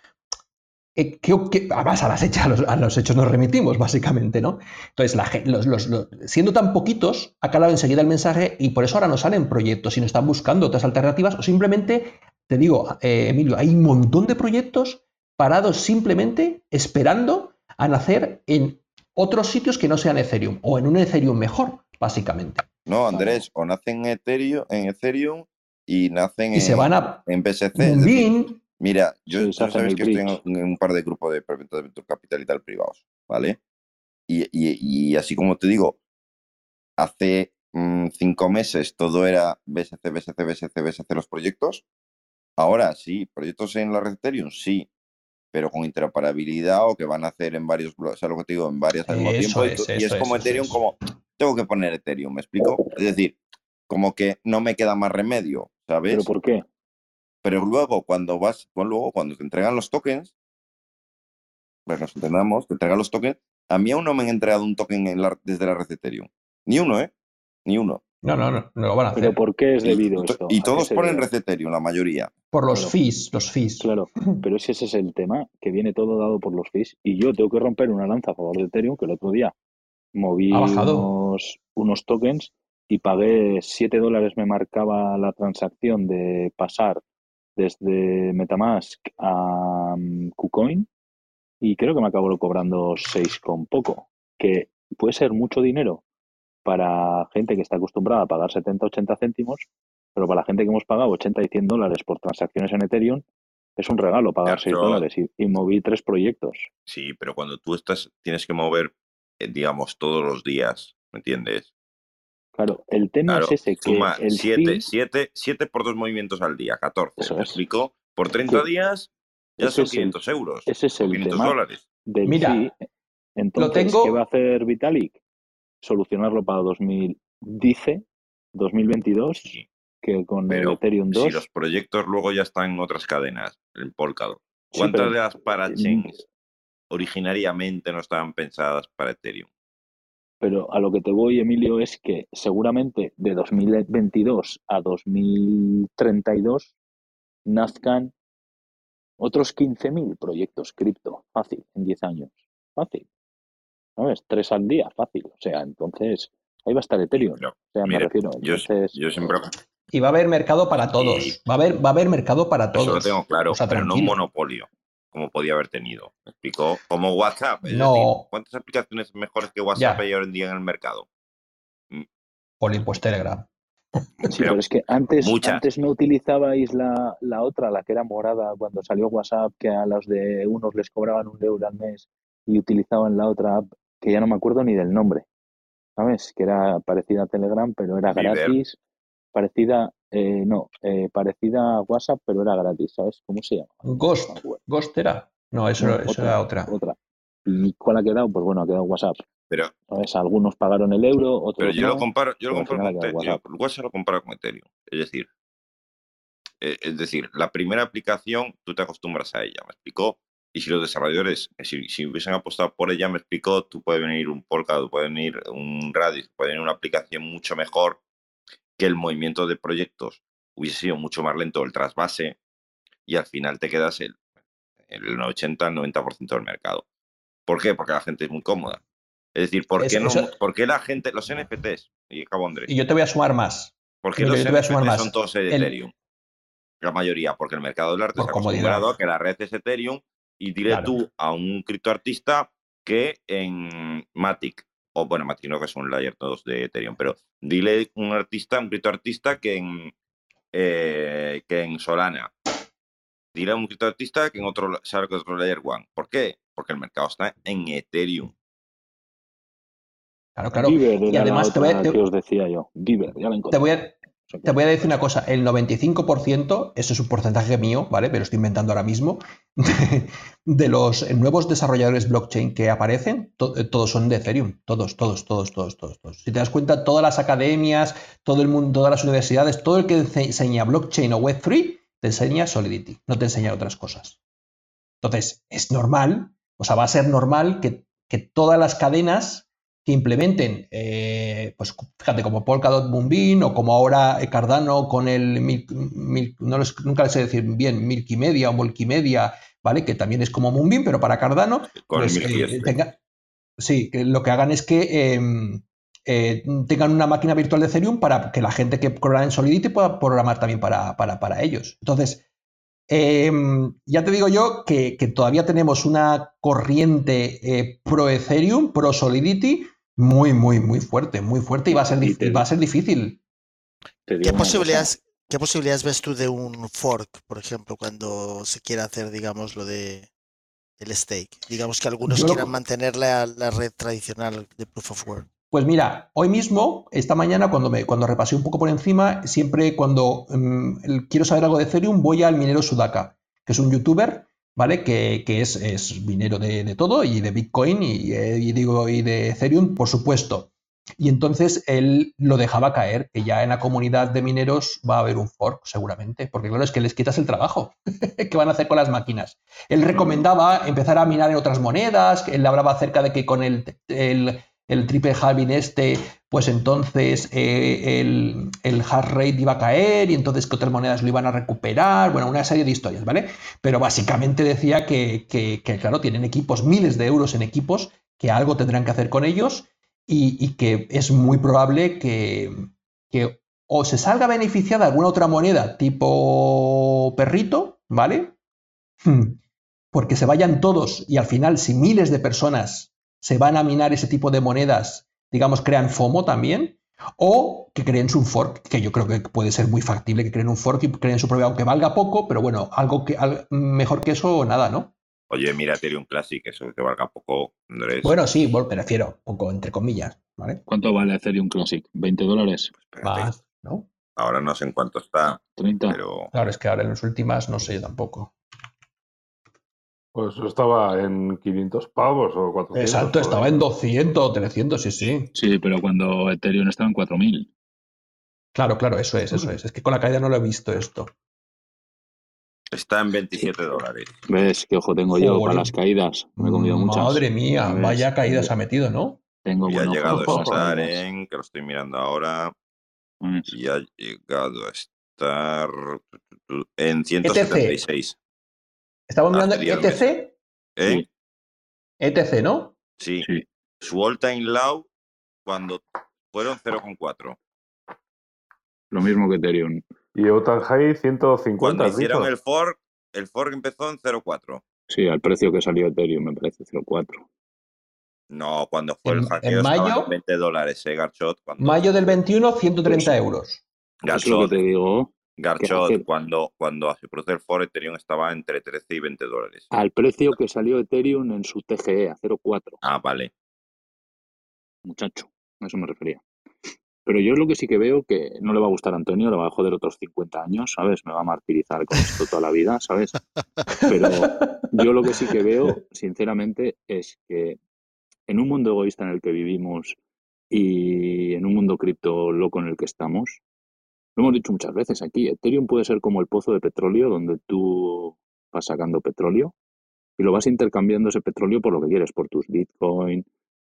Eh, ¿qué- qué- además, a, las hechas, a, los, a los hechos nos remitimos, básicamente, ¿no? Entonces, la los- siendo tan poquitos, ha calado enseguida el mensaje y por eso ahora no salen proyectos, sino están buscando otras alternativas o simplemente, te digo, eh, Emilio, hay un montón de proyectos parados simplemente esperando a nacer en otros sitios que no sean Ethereum o en un Ethereum mejor, básicamente. No, Andrés, o nacen en Ethereum, en Ethereum y nacen Y se en, van a en BSC. es decir, Bin, Mira, yo, Sí, se hacen sabes que estoy en, un par de grupos de preventas de Venture Capital y tal privados, ¿vale? Y, y- y así como te digo, hace mm, cinco meses todo era BSC, BSC, BSC, BSC los proyectos. Ahora sí, proyectos en la red Ethereum, sí, pero con interoperabilidad o que van a hacer en varios bloques, ¿sabes lo que te digo? En varias al mismo tiempo. y es, y, es como Ethereum, es. como tengo que poner Ethereum, ¿me explico? Es decir, como que no me queda más remedio, ¿sabes? ¿Pero por qué? Pero luego, cuando vas, pues luego, cuando te entregan los tokens, pues nos entendamos, te entregan los tokens. A mí aún no me han entregado un token en la- desde la red de Ethereum. Ni uno, ¿eh? Ni uno. No, no, no, no lo van a hacer. ¿Pero por qué es debido to- esto? y ¿A qué todos ponen Ethereum, la mayoría. Por los Claro. fees, los fees. Claro, pero ese es el tema, que viene todo dado por los fees. Y yo tengo que romper una lanza a favor de Ethereum, que el otro día moví unos tokens y pagué 7 dólares, me marcaba la transacción de pasar desde Metamask a mm, KuCoin y creo que me acabó cobrando 6 con poco, que puede ser mucho dinero para gente que está acostumbrada a pagar 70-80 céntimos, pero para la gente que hemos pagado 80 y 100 dólares por transacciones en Ethereum, es un regalo pagar Ya, 6 pero- dólares y, y moví tres proyectos. Sí, pero cuando tú estás, tienes que mover, eh, digamos, todos los días, ¿me entiendes? Claro, el tema Claro, es ese, que suma el 7, fee, 7, 7 por dos movimientos al día, 14. Eso ¿Me es. explico? Por 30 Que días ya ese son es el- 500 euros. ese es el 500 tema dólares. Mira, fee. Entonces, tengo- ¿qué va a hacer Vitalik? Solucionarlo para 2000, dice, 2022, Sí, que con el Ethereum 2. si los proyectos luego ya están en otras cadenas, en Polkadot. Sí, ¿Cuántas pero- de las parachains originariamente no estaban pensadas para Ethereum? Pero a lo que te voy, Emilio, es que seguramente de 2022 a 2032 nazcan otros 15.000 proyectos cripto. Fácil, en 10 años. Fácil. ¿Sabes? Tres al día, fácil. O sea, entonces ahí va a estar Ethereum. Pero, O sea, me refiero. Entonces, yo siempre Y va a haber mercado para todos. Y- Va a haber, va a haber mercado para eso lo todos. tengo claro, O sea, pero no un monopolio, como podía haber tenido. ¿Me explicó? Como WhatsApp. Es No. decir, ¿cuántas aplicaciones mejores que WhatsApp Ya. hay hoy en día en el mercado? Jolín, pues Telegram. Sí, pero es que antes, muchas. antes no utilizabais la, la otra, la que era morada, cuando salió WhatsApp, que a los de unos les cobraban un euro al mes y utilizaban la otra app, que ya no me acuerdo ni del nombre, ¿sabes? Que era parecida a Telegram, pero era gratis, parecida, eh, no, eh, parecida a WhatsApp, pero era gratis, ¿sabes? ¿Cómo se llama? Ghost. No. Ghost era. No, eso, No, eso era otra. Otra. ¿Y cuál ha quedado? Pues bueno, ha quedado WhatsApp. Pero, ¿sabes? Algunos pagaron el euro, otros pero yo no. lo comparo, yo lo comparo con Ethereum. WhatsApp. WhatsApp lo comparo con Ethereum. Es decir, eh, es decir, la primera aplicación tú te acostumbras a ella, me explicó. Y si los desarrolladores, si, si hubiesen apostado por ella, me explicó, tú puedes venir un Polkadot, puede venir un Radix, puede venir una aplicación mucho mejor que el movimiento de proyectos hubiese sido mucho más lento el trasvase y al final te quedas el, el 80-90% del mercado. ¿Por qué? Porque la gente es muy cómoda. Es decir, ¿por Es- qué, no, eso- por qué la gente, los NFTs, y acabo Andrés, Y yo te voy a sumar más. ¿por qué los NFTs más. son todos El- Ethereum? La mayoría, porque el mercado del arte comodidad. acostumbrado a que la red es Ethereum y dile Claro. tú a un criptoartista que en Matic, o bueno, Matic no que son layer 2 de Ethereum, pero dile un artista, un criptoartista que en, eh, que en Solana, dile a un criptoartista que en otro, sabe que es otro layer 1. ¿Por qué? Porque el mercado está en Ethereum. Claro, claro. Y además te voy a- te- que os decía yo. Diver, ya la encontré. Te voy a, te voy a decir una cosa, el 95%, eso es un porcentaje mío, ¿vale? Pero estoy inventando ahora mismo, de, de los nuevos desarrolladores blockchain que aparecen, to- eh, todos son de Ethereum, todos, todos, todos, todos, todos, todos. Si te das cuenta, todas las academias, todo el mundo, todas las universidades, todo el que ense- enseña blockchain o Web3, te enseña Solidity, no te enseña otras cosas. Entonces, es normal, o sea, va a ser normal que, que todas las cadenas que implementen, eh, pues fíjate, como Polkadot Moonbeam o como ahora eh, Cardano con el, Mil- Mil- no les- nunca les sé decir bien, Milky Media o Molky Media, ¿vale? Que también es como Moonbeam, pero para Cardano, Con pues, eh, tenga- sí, que lo que hagan es que eh, tengan una máquina virtual de Ethereum para que la gente que programa en Solidity pueda programar también para, para, para ellos. Entonces, eh, ya te digo yo que, que todavía tenemos una corriente eh, pro Ethereum, pro Solidity, muy, muy, muy fuerte, muy fuerte y va a ser, te- va a ser difícil. ¿Qué posibilidades, ¿Qué posibilidades ves tú de un fork, por ejemplo, cuando se quiera hacer, digamos, lo de el stake? Digamos que algunos Yo lo- quieran mantener la, la red tradicional de Proof of Work. Pues mira, hoy mismo, esta mañana, cuando, me, cuando repasé un poco por encima, siempre cuando mm, quiero saber algo de Ethereum, voy al minero Sudaka, que es un youtuber, ¿vale? Que, que es, es minero de, de todo, y de Bitcoin, y, eh, y digo, y de Ethereum, por supuesto. Y entonces él lo dejaba caer, que ya en la comunidad de mineros va a haber un fork, seguramente, porque claro, es que les quitas el trabajo. ¿Qué van a hacer con las máquinas? Él recomendaba empezar a minar en otras monedas, él hablaba acerca de que con el, el, el triple halving este, pues entonces eh, el, el hash rate iba a caer y entonces que otras monedas lo iban a recuperar, bueno, una serie de historias, ¿vale? Pero básicamente decía que, que, claro, tienen equipos, miles de euros en equipos, que algo tendrán que hacer con ellos y, y que es muy probable que, que o se salga beneficiada alguna otra moneda tipo perrito, ¿vale? Hmm. Porque se vayan todos y al final si miles de personas se van a minar ese tipo de monedas, digamos, crean FOMO también, o que creen su fork, que yo creo que puede ser muy factible que creen un fork y creen su propio, aunque valga poco, pero bueno, algo que al- mejor que eso, nada, ¿no? Oye, mira Ethereum Classic, eso que valga poco, Andrés. Bueno, sí, bueno, me refiero, poco entre comillas, ¿vale? ¿Cuánto vale Ethereum Classic? ¿20 dólares? Espérate, Más, ¿no? Ahora no sé en cuánto está, ¿30? pero Claro, es que ahora en las últimas no sé yo tampoco. Pues estaba en 500 pavos o 400. Exacto, estaba en 200, 300, sí, sí. Sí, pero cuando Ethereum estaba en 4.000. Claro, claro, eso es, eso es. Es que con la caída no lo he visto esto. está en 27 dólares. ¿Ves qué ojo tengo yo Joder. para las caídas? Me he comido muchas. Madre mía, ¿Ves? vaya caída se ha metido, ¿no? Tengo Y ha llegado a estar caídas. en, que lo estoy mirando ahora, Mm. y ha llegado a estar en 176. Estamos mirando. ETC, ¿Eh? ETC, ¿no? Sí. Sí. Su all time low cuando fueron 0,4. Lo mismo que Ethereum. Y Otan High 150. Cuando hicieron dicho. el fork, el fork empezó en 0,4. Sí, al precio que salió Ethereum me parece 0,4. No, cuando fue En- el hackeo en mayo- en 20 dólares, ¿eh, Garchot? Cuando, Mayo del 21, 130 euros. Es lo Garchot, que te digo. Garchot, cuando, cuando se produce el fork, Ethereum estaba entre 13 y 20 dólares. Al precio que salió Ethereum en su TGE, a 0,4. Ah, vale. Muchacho, a eso me refería. Pero yo lo que sí que veo que no le va a gustar a Antonio, le va a joder otros 50 años, ¿sabes? Me va a martirizar con esto toda la vida, ¿sabes? Pero yo lo que sí que veo, sinceramente, es que en un mundo egoísta en el que vivimos y en un mundo cripto loco en el que estamos, Lo hemos dicho muchas veces aquí. Ethereum puede ser como el pozo de petróleo donde tú vas sacando petróleo y lo vas intercambiando ese petróleo por lo que quieres, por tus Bitcoin,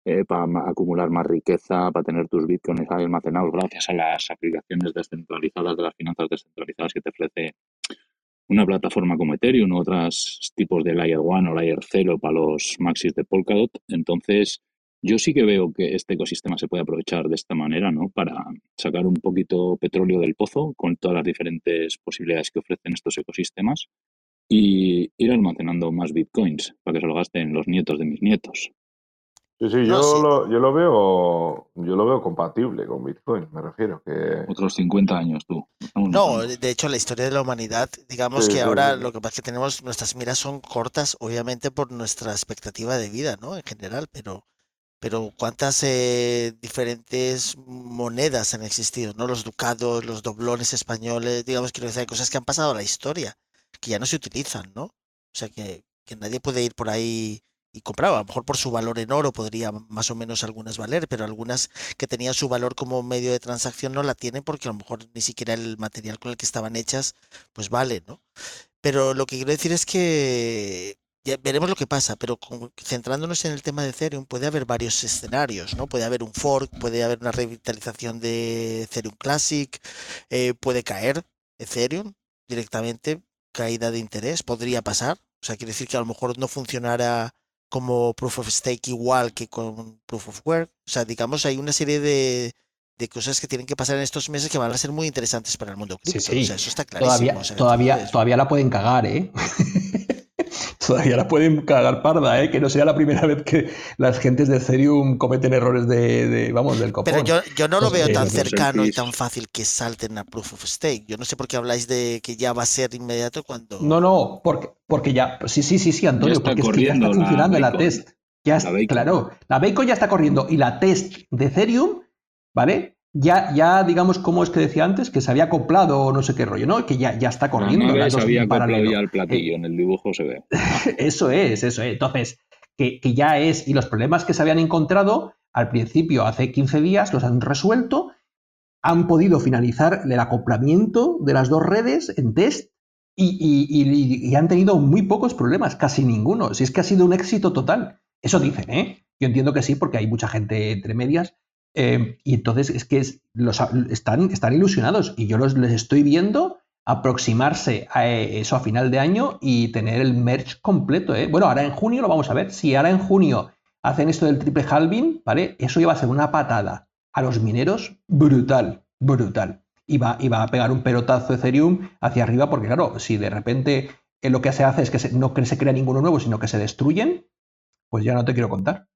eh, para acumular más riqueza, para tener tus bitcoins almacenados gracias a las aplicaciones descentralizadas de las finanzas descentralizadas que te ofrece una plataforma como Ethereum otros tipos de Layer 1 o Layer 0 para los maxis de Polkadot. Entonces, yo sí que veo que este ecosistema se puede aprovechar de esta manera, ¿no? Para sacar un poquito petróleo del pozo con todas las diferentes posibilidades que ofrecen estos ecosistemas y ir almacenando más bitcoins para que se lo gasten los nietos de mis nietos. Sí, sí, yo, Lo, yo lo veo yo lo veo compatible con Bitcoin, me refiero que otros 50 años tú. No, de hecho la historia de la humanidad, digamos que ahora lo que pasa es que tenemos nuestras miras son cortas, obviamente por nuestra expectativa de vida, ¿no? En general, pero pero cuántas eh, diferentes monedas han existido, ¿no? Los ducados, los doblones españoles, digamos que hay cosas que han pasado a la historia, que ya no se utilizan, ¿no? O sea que, que nadie puede ir por ahí y compraba. A lo mejor por su valor en oro podría más o menos algunas valer, pero algunas que tenían su valor como medio de transacción no la tienen porque a lo mejor ni siquiera el material con el que estaban hechas pues vale, ¿no? Pero lo que quiero decir es que ya veremos lo que pasa, pero centrándonos en el tema de Ethereum puede haber varios escenarios, ¿no? Puede haber un fork, puede haber una revitalización de Ethereum Classic, eh, puede caer Ethereum directamente, caída de interés, podría pasar. O sea, quiere decir que a lo mejor no funcionara como Proof of Stake igual que con Proof of Work. O sea, digamos, hay una serie de, de cosas que tienen que pasar en estos meses que van a ser muy interesantes para el mundo cripto. Sí, sí. O sea, eso está clarísimo. Todavía, todavía, todavía la pueden cagar, ¿eh? todavía la pueden cagar parda, ¿eh? que no sea la primera vez que las gentes de Ethereum cometen errores de, vamos, del copón. Pero yo, yo no lo veo tan cercano y tan fácil que salten a Proof of Stake. Yo no sé por qué habláis de que ya va a ser inmediato cuando... No, no, porque, porque ya, sí, sí, sí, sí, Antonio, porque es que ya está funcionando la, test. Ya claro, la Bacon ya está corriendo y la test de Ethereum, ¿vale? Ya, ya digamos, como es que decía antes, que se había acoplado o no sé qué rollo, ¿no? Que ya, ya está corriendo. No, se había acoplado ya el platillo, en el dibujo se ve. eso es, eso es. Entonces, que, que, ya es, y los problemas que se habían encontrado al principio, hace 15 días, los han resuelto, han podido finalizar el acoplamiento de las dos redes en test y, y, y, han tenido muy pocos problemas, casi ninguno. Si es que ha sido un éxito total. Eso dicen, ¿eh? Yo entiendo que sí, porque hay mucha gente entre medias eh, y entonces es que los, están, ilusionados y yo los, les estoy viendo aproximarse a eh, eso a final de año y tener el merch completo. ¿eh? Bueno, ahora en junio lo vamos a ver. Si ahora en junio hacen esto del triple halving, ¿vale? Eso ya va a ser una patada a los mineros brutal, brutal. Y va, y va a pegar un pelotazo Ethereum hacia arriba porque, claro, si de repente lo que se hace es que no se crea ninguno nuevo, sino que se destruyen, pues ya no te quiero contar.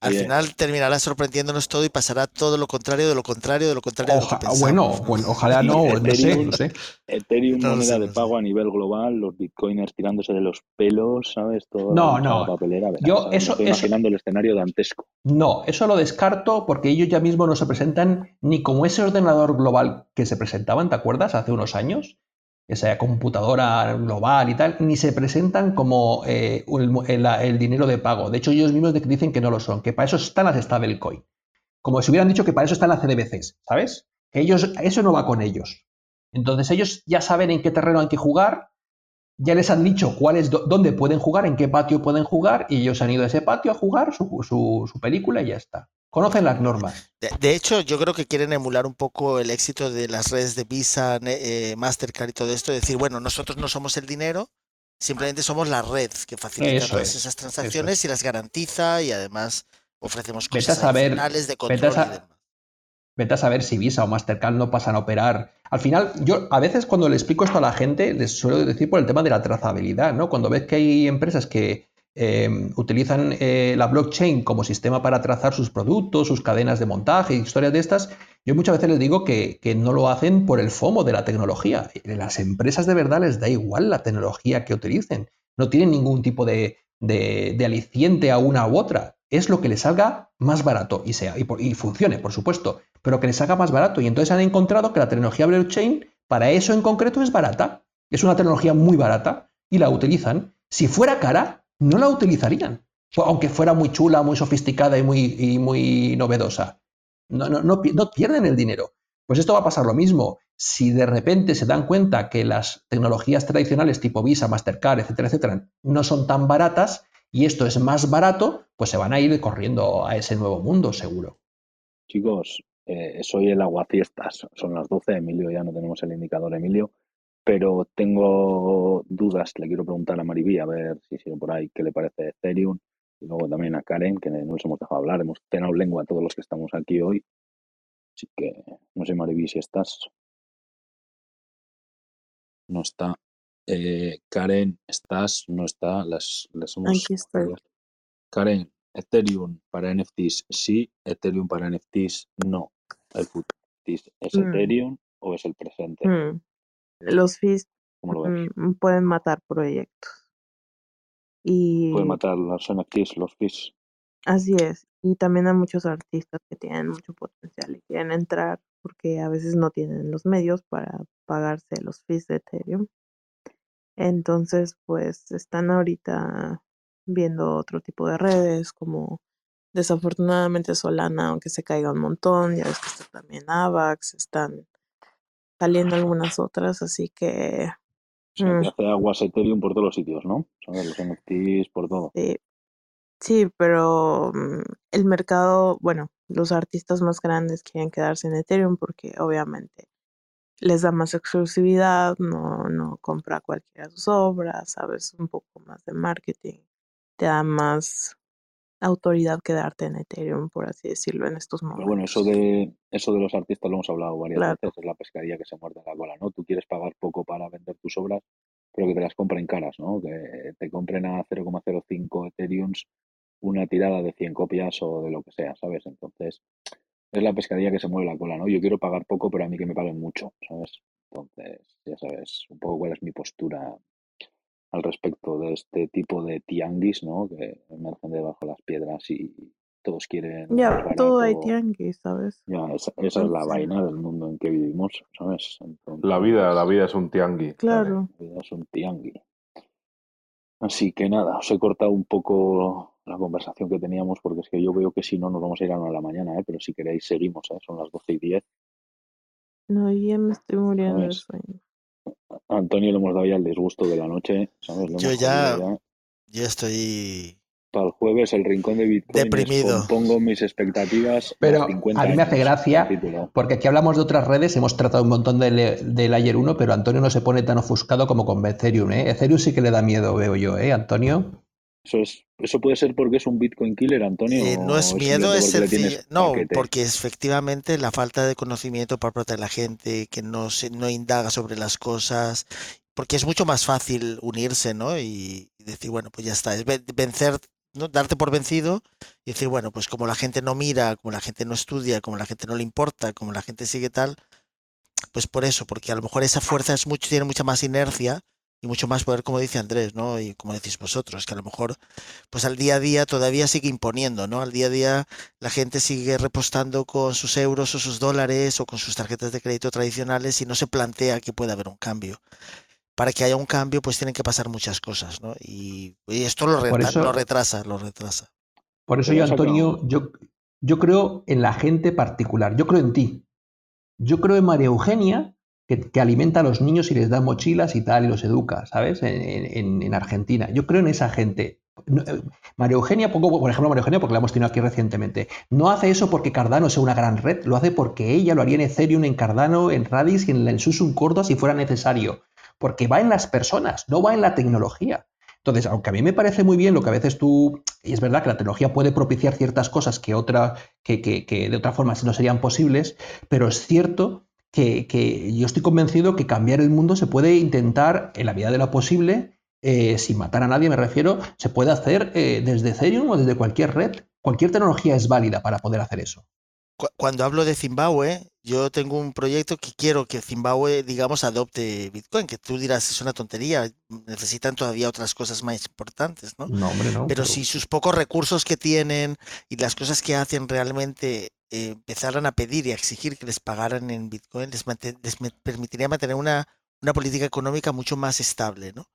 Al final terminará sorprendiéndonos todo y pasará todo lo contrario de lo contrario de lo contrario de lo que Bueno, ojalá no, no sé, no sé. Ethereum, moneda de pago a nivel global, los bitcoiners tirándose de los pelos, ¿sabes? Todo no, no. Papelera, Yo eso, estoy imaginando el escenario dantesco. No, eso lo descarto porque ellos ya mismo no se presentan ni como ese ordenador global que se presentaban, ¿te acuerdas? Hace unos años esa computadora global y tal, ni se presentan como eh, el, dinero de pago. De hecho, ellos mismos dicen que no lo son, que para eso están las stablecoin. Como si hubieran dicho que para eso están las CDBCs, ¿sabes? Que ellos, eso no va con ellos. Entonces ellos ya saben en qué terreno hay que jugar, ya les han dicho cuál es, dónde pueden jugar, en qué patio pueden jugar, y ellos han ido a ese patio a jugar su, su película y ya está. Conocen las normas. De, hecho, yo creo que quieren emular un poco el éxito de las redes de Visa, eh, Mastercard y todo esto. Decir, bueno, nosotros no somos el dinero, simplemente somos la red que facilita todas esas transacciones y las garantiza y además ofrecemos cosas adicionales de control y demás. Vete a saber si Visa o Mastercard no pasan a operar. Al final, yo a veces cuando le explico esto a la gente, les suelo decir por el tema de la trazabilidad, ¿no? Cuando ves que hay empresas que Em, utilizan eh, la blockchain como sistema para trazar sus productos, sus cadenas de montaje, historias de estas, yo muchas veces les digo que, no lo hacen por el FOMO de la tecnología. Las empresas de verdad les da igual la tecnología que utilicen. No tienen ningún tipo de, aliciente a una u otra. Es lo que les salga más barato y, sea, y, y funcione, por supuesto, pero que les salga más barato. Y entonces han encontrado que la tecnología blockchain, para eso en concreto, es barata. Es una tecnología muy barata y la utilizan. Si fuera cara, no la utilizarían, aunque fuera muy chula, muy sofisticada y muy, muy novedosa. No, no, no, pierden el dinero. Pues esto va a pasar lo mismo. Si de repente se dan cuenta que las tecnologías tradicionales tipo Visa, Mastercard, etcétera, etcétera, no son tan baratas y esto es más barato, pues se van a ir corriendo a ese nuevo mundo, seguro. Chicos, eh, soy el aguaciestas. Son las 12, Emilio, ya no tenemos el indicador, Emilio. Pero tengo dudas, le quiero preguntar a Maribí a ver si sigue por ahí qué le parece Ethereum. Y luego también a Karen, que no nos hemos dejado hablar. Hemos tenido lengua a todos los que estamos aquí hoy. Así que no sé, Maribí, si estás. No está. Eh, Karen, ¿estás? No está. Las, las hemos... Aquí estoy. Karen, Ethereum para NFTs sí, Ethereum para NFTs no. ¿El FTs es Mm. Ethereum o es el presente? Mm. Los fees ¿Cómo lo ves? mm, pueden matar proyectos. Y Puede matar los NFTs, los fees. así es. Y también hay muchos artistas que tienen mucho potencial y quieren entrar porque a veces no tienen los medios para pagarse los fees de Ethereum. Entonces, pues están ahorita viendo otro tipo de redes como desafortunadamente Solana, aunque se caiga un montón, ya ves que está también Avax, están saliendo algunas otras, así que O sea, Mm. que hace aguas Ethereum por todos los sitios, ¿no? ¿Sabes? Los NFTs por todo. Sí, sí, pero mm, el mercado, bueno, los artistas más grandes quieren quedarse en Ethereum porque obviamente les da más exclusividad, no, no compra cualquiera de sus obras, sabes, un poco más de marketing, te da más autoridad quedarte en Ethereum, por así decirlo, en estos Pero bueno, eso momentos. de, eso de los artistas lo hemos hablado varias Claro. veces, es la pescadilla que se muerde la cola, ¿no? Tú quieres pagar poco para vender tus obras, pero que te las compren caras, ¿no? Que te compren a 0,05 Ethereums una tirada de 100 copias o de lo que sea, ¿sabes? Entonces, es la pescadilla que se mueve la cola, ¿no? Yo quiero pagar poco, pero a mí que me paguen mucho, ¿sabes? Entonces, ya sabes un poco cuál es mi postura al respecto de este tipo de tianguis, ¿no? Que emergen debajo de las piedras y todos quieren Ya, todo hay tianguis, ¿sabes? Ya, esa, esa es la vaina del mundo en que vivimos, ¿sabes? La vida, la vida es un tiangui. claro. la vida es un tiangui. Así que nada, os he cortado un poco la conversación que teníamos porque es que yo veo que si no nos vamos a ir a una de la mañana, ¿eh? Pero si queréis seguimos, ¿eh? Son las 12 y 10. No, ya me estoy muriendo de sueño. A Antonio le hemos dado ya el disgusto de la noche, Yo ya, ya. yo estoy Para el jueves el rincón de Bitcoin deprimido. compongo mis expectativas Pero 50 a mí me hace gracia, porque aquí hablamos de otras redes, hemos tratado un montón de, le- de Layer 1, pero Antonio no se pone tan ofuscado como con Ethereum, ¿eh? Ethereum sí que le da miedo, veo yo, ¿eh, Antonio? Eso, es, eso puede ser porque es un Bitcoin killer, Antonio, Eh, no es miedo, es sencillo. No, paquete. porque es efectivamente la falta de conocimiento por parte de la gente, que no se, no indaga sobre las cosas, porque es mucho más fácil unirse, ¿no? Y, y decir, bueno, pues ya está, es ve- vencer, ¿no? Darte por vencido y decir, bueno, pues como la gente no mira, como la gente no estudia, como la gente no le importa, como la gente sigue tal, pues por eso, porque a lo mejor esa fuerza es mucho, tiene mucha más inercia y mucho más poder, como dice Andrés, ¿no? Y como decís vosotros, que a lo mejor, pues al día a día todavía sigue imponiendo, ¿no? Al día a día la gente sigue repostando con sus euros o sus dólares o con sus tarjetas de crédito tradicionales y no se plantea que pueda haber un cambio. Para que haya un cambio, pues tienen que pasar muchas cosas, ¿no? Y, y esto lo, eso- lo retrasa, lo retrasa. Por eso yo, Antonio, yo, yo creo en la gente particular, yo creo en ti. Yo creo en María Eugenia, que, alimenta a los niños y les da mochilas y tal, y los educa, ¿sabes? En, en- en Argentina. Yo creo en esa gente. Eh, María Eugenia, pongo por ejemplo María Eugenia porque la hemos tenido aquí recientemente, no hace eso porque Cardano sea una gran red, lo hace porque ella lo haría en Ethereum, en Cardano, en Radix y en el Susum Corda si fuera necesario. Porque va en las personas, no va en la tecnología. Entonces, aunque a mí me parece muy bien lo que a veces tú, y es verdad que la tecnología puede propiciar ciertas cosas que, otra, que de otra forma no serían posibles, pero es cierto que, que yo estoy convencido que cambiar el mundo se puede intentar en la medida de lo posible, eh, sin matar a nadie me refiero, se puede hacer eh, desde Ethereum o desde cualquier red. Cualquier tecnología es válida para poder hacer eso. Cu- Cuando hablo de Zimbabue, yo tengo un proyecto que quiero que Zimbabue, digamos, adopte Bitcoin, que tú dirás, es una tontería, necesitan todavía otras cosas más importantes, ¿no? No, hombre, no. Pero si sus pocos recursos que tienen y las cosas que hacen realmente eh, empezaran a pedir y a exigir que les pagaran en Bitcoin, les, mante- les permitiría mantener una, una política económica mucho más estable, ¿no?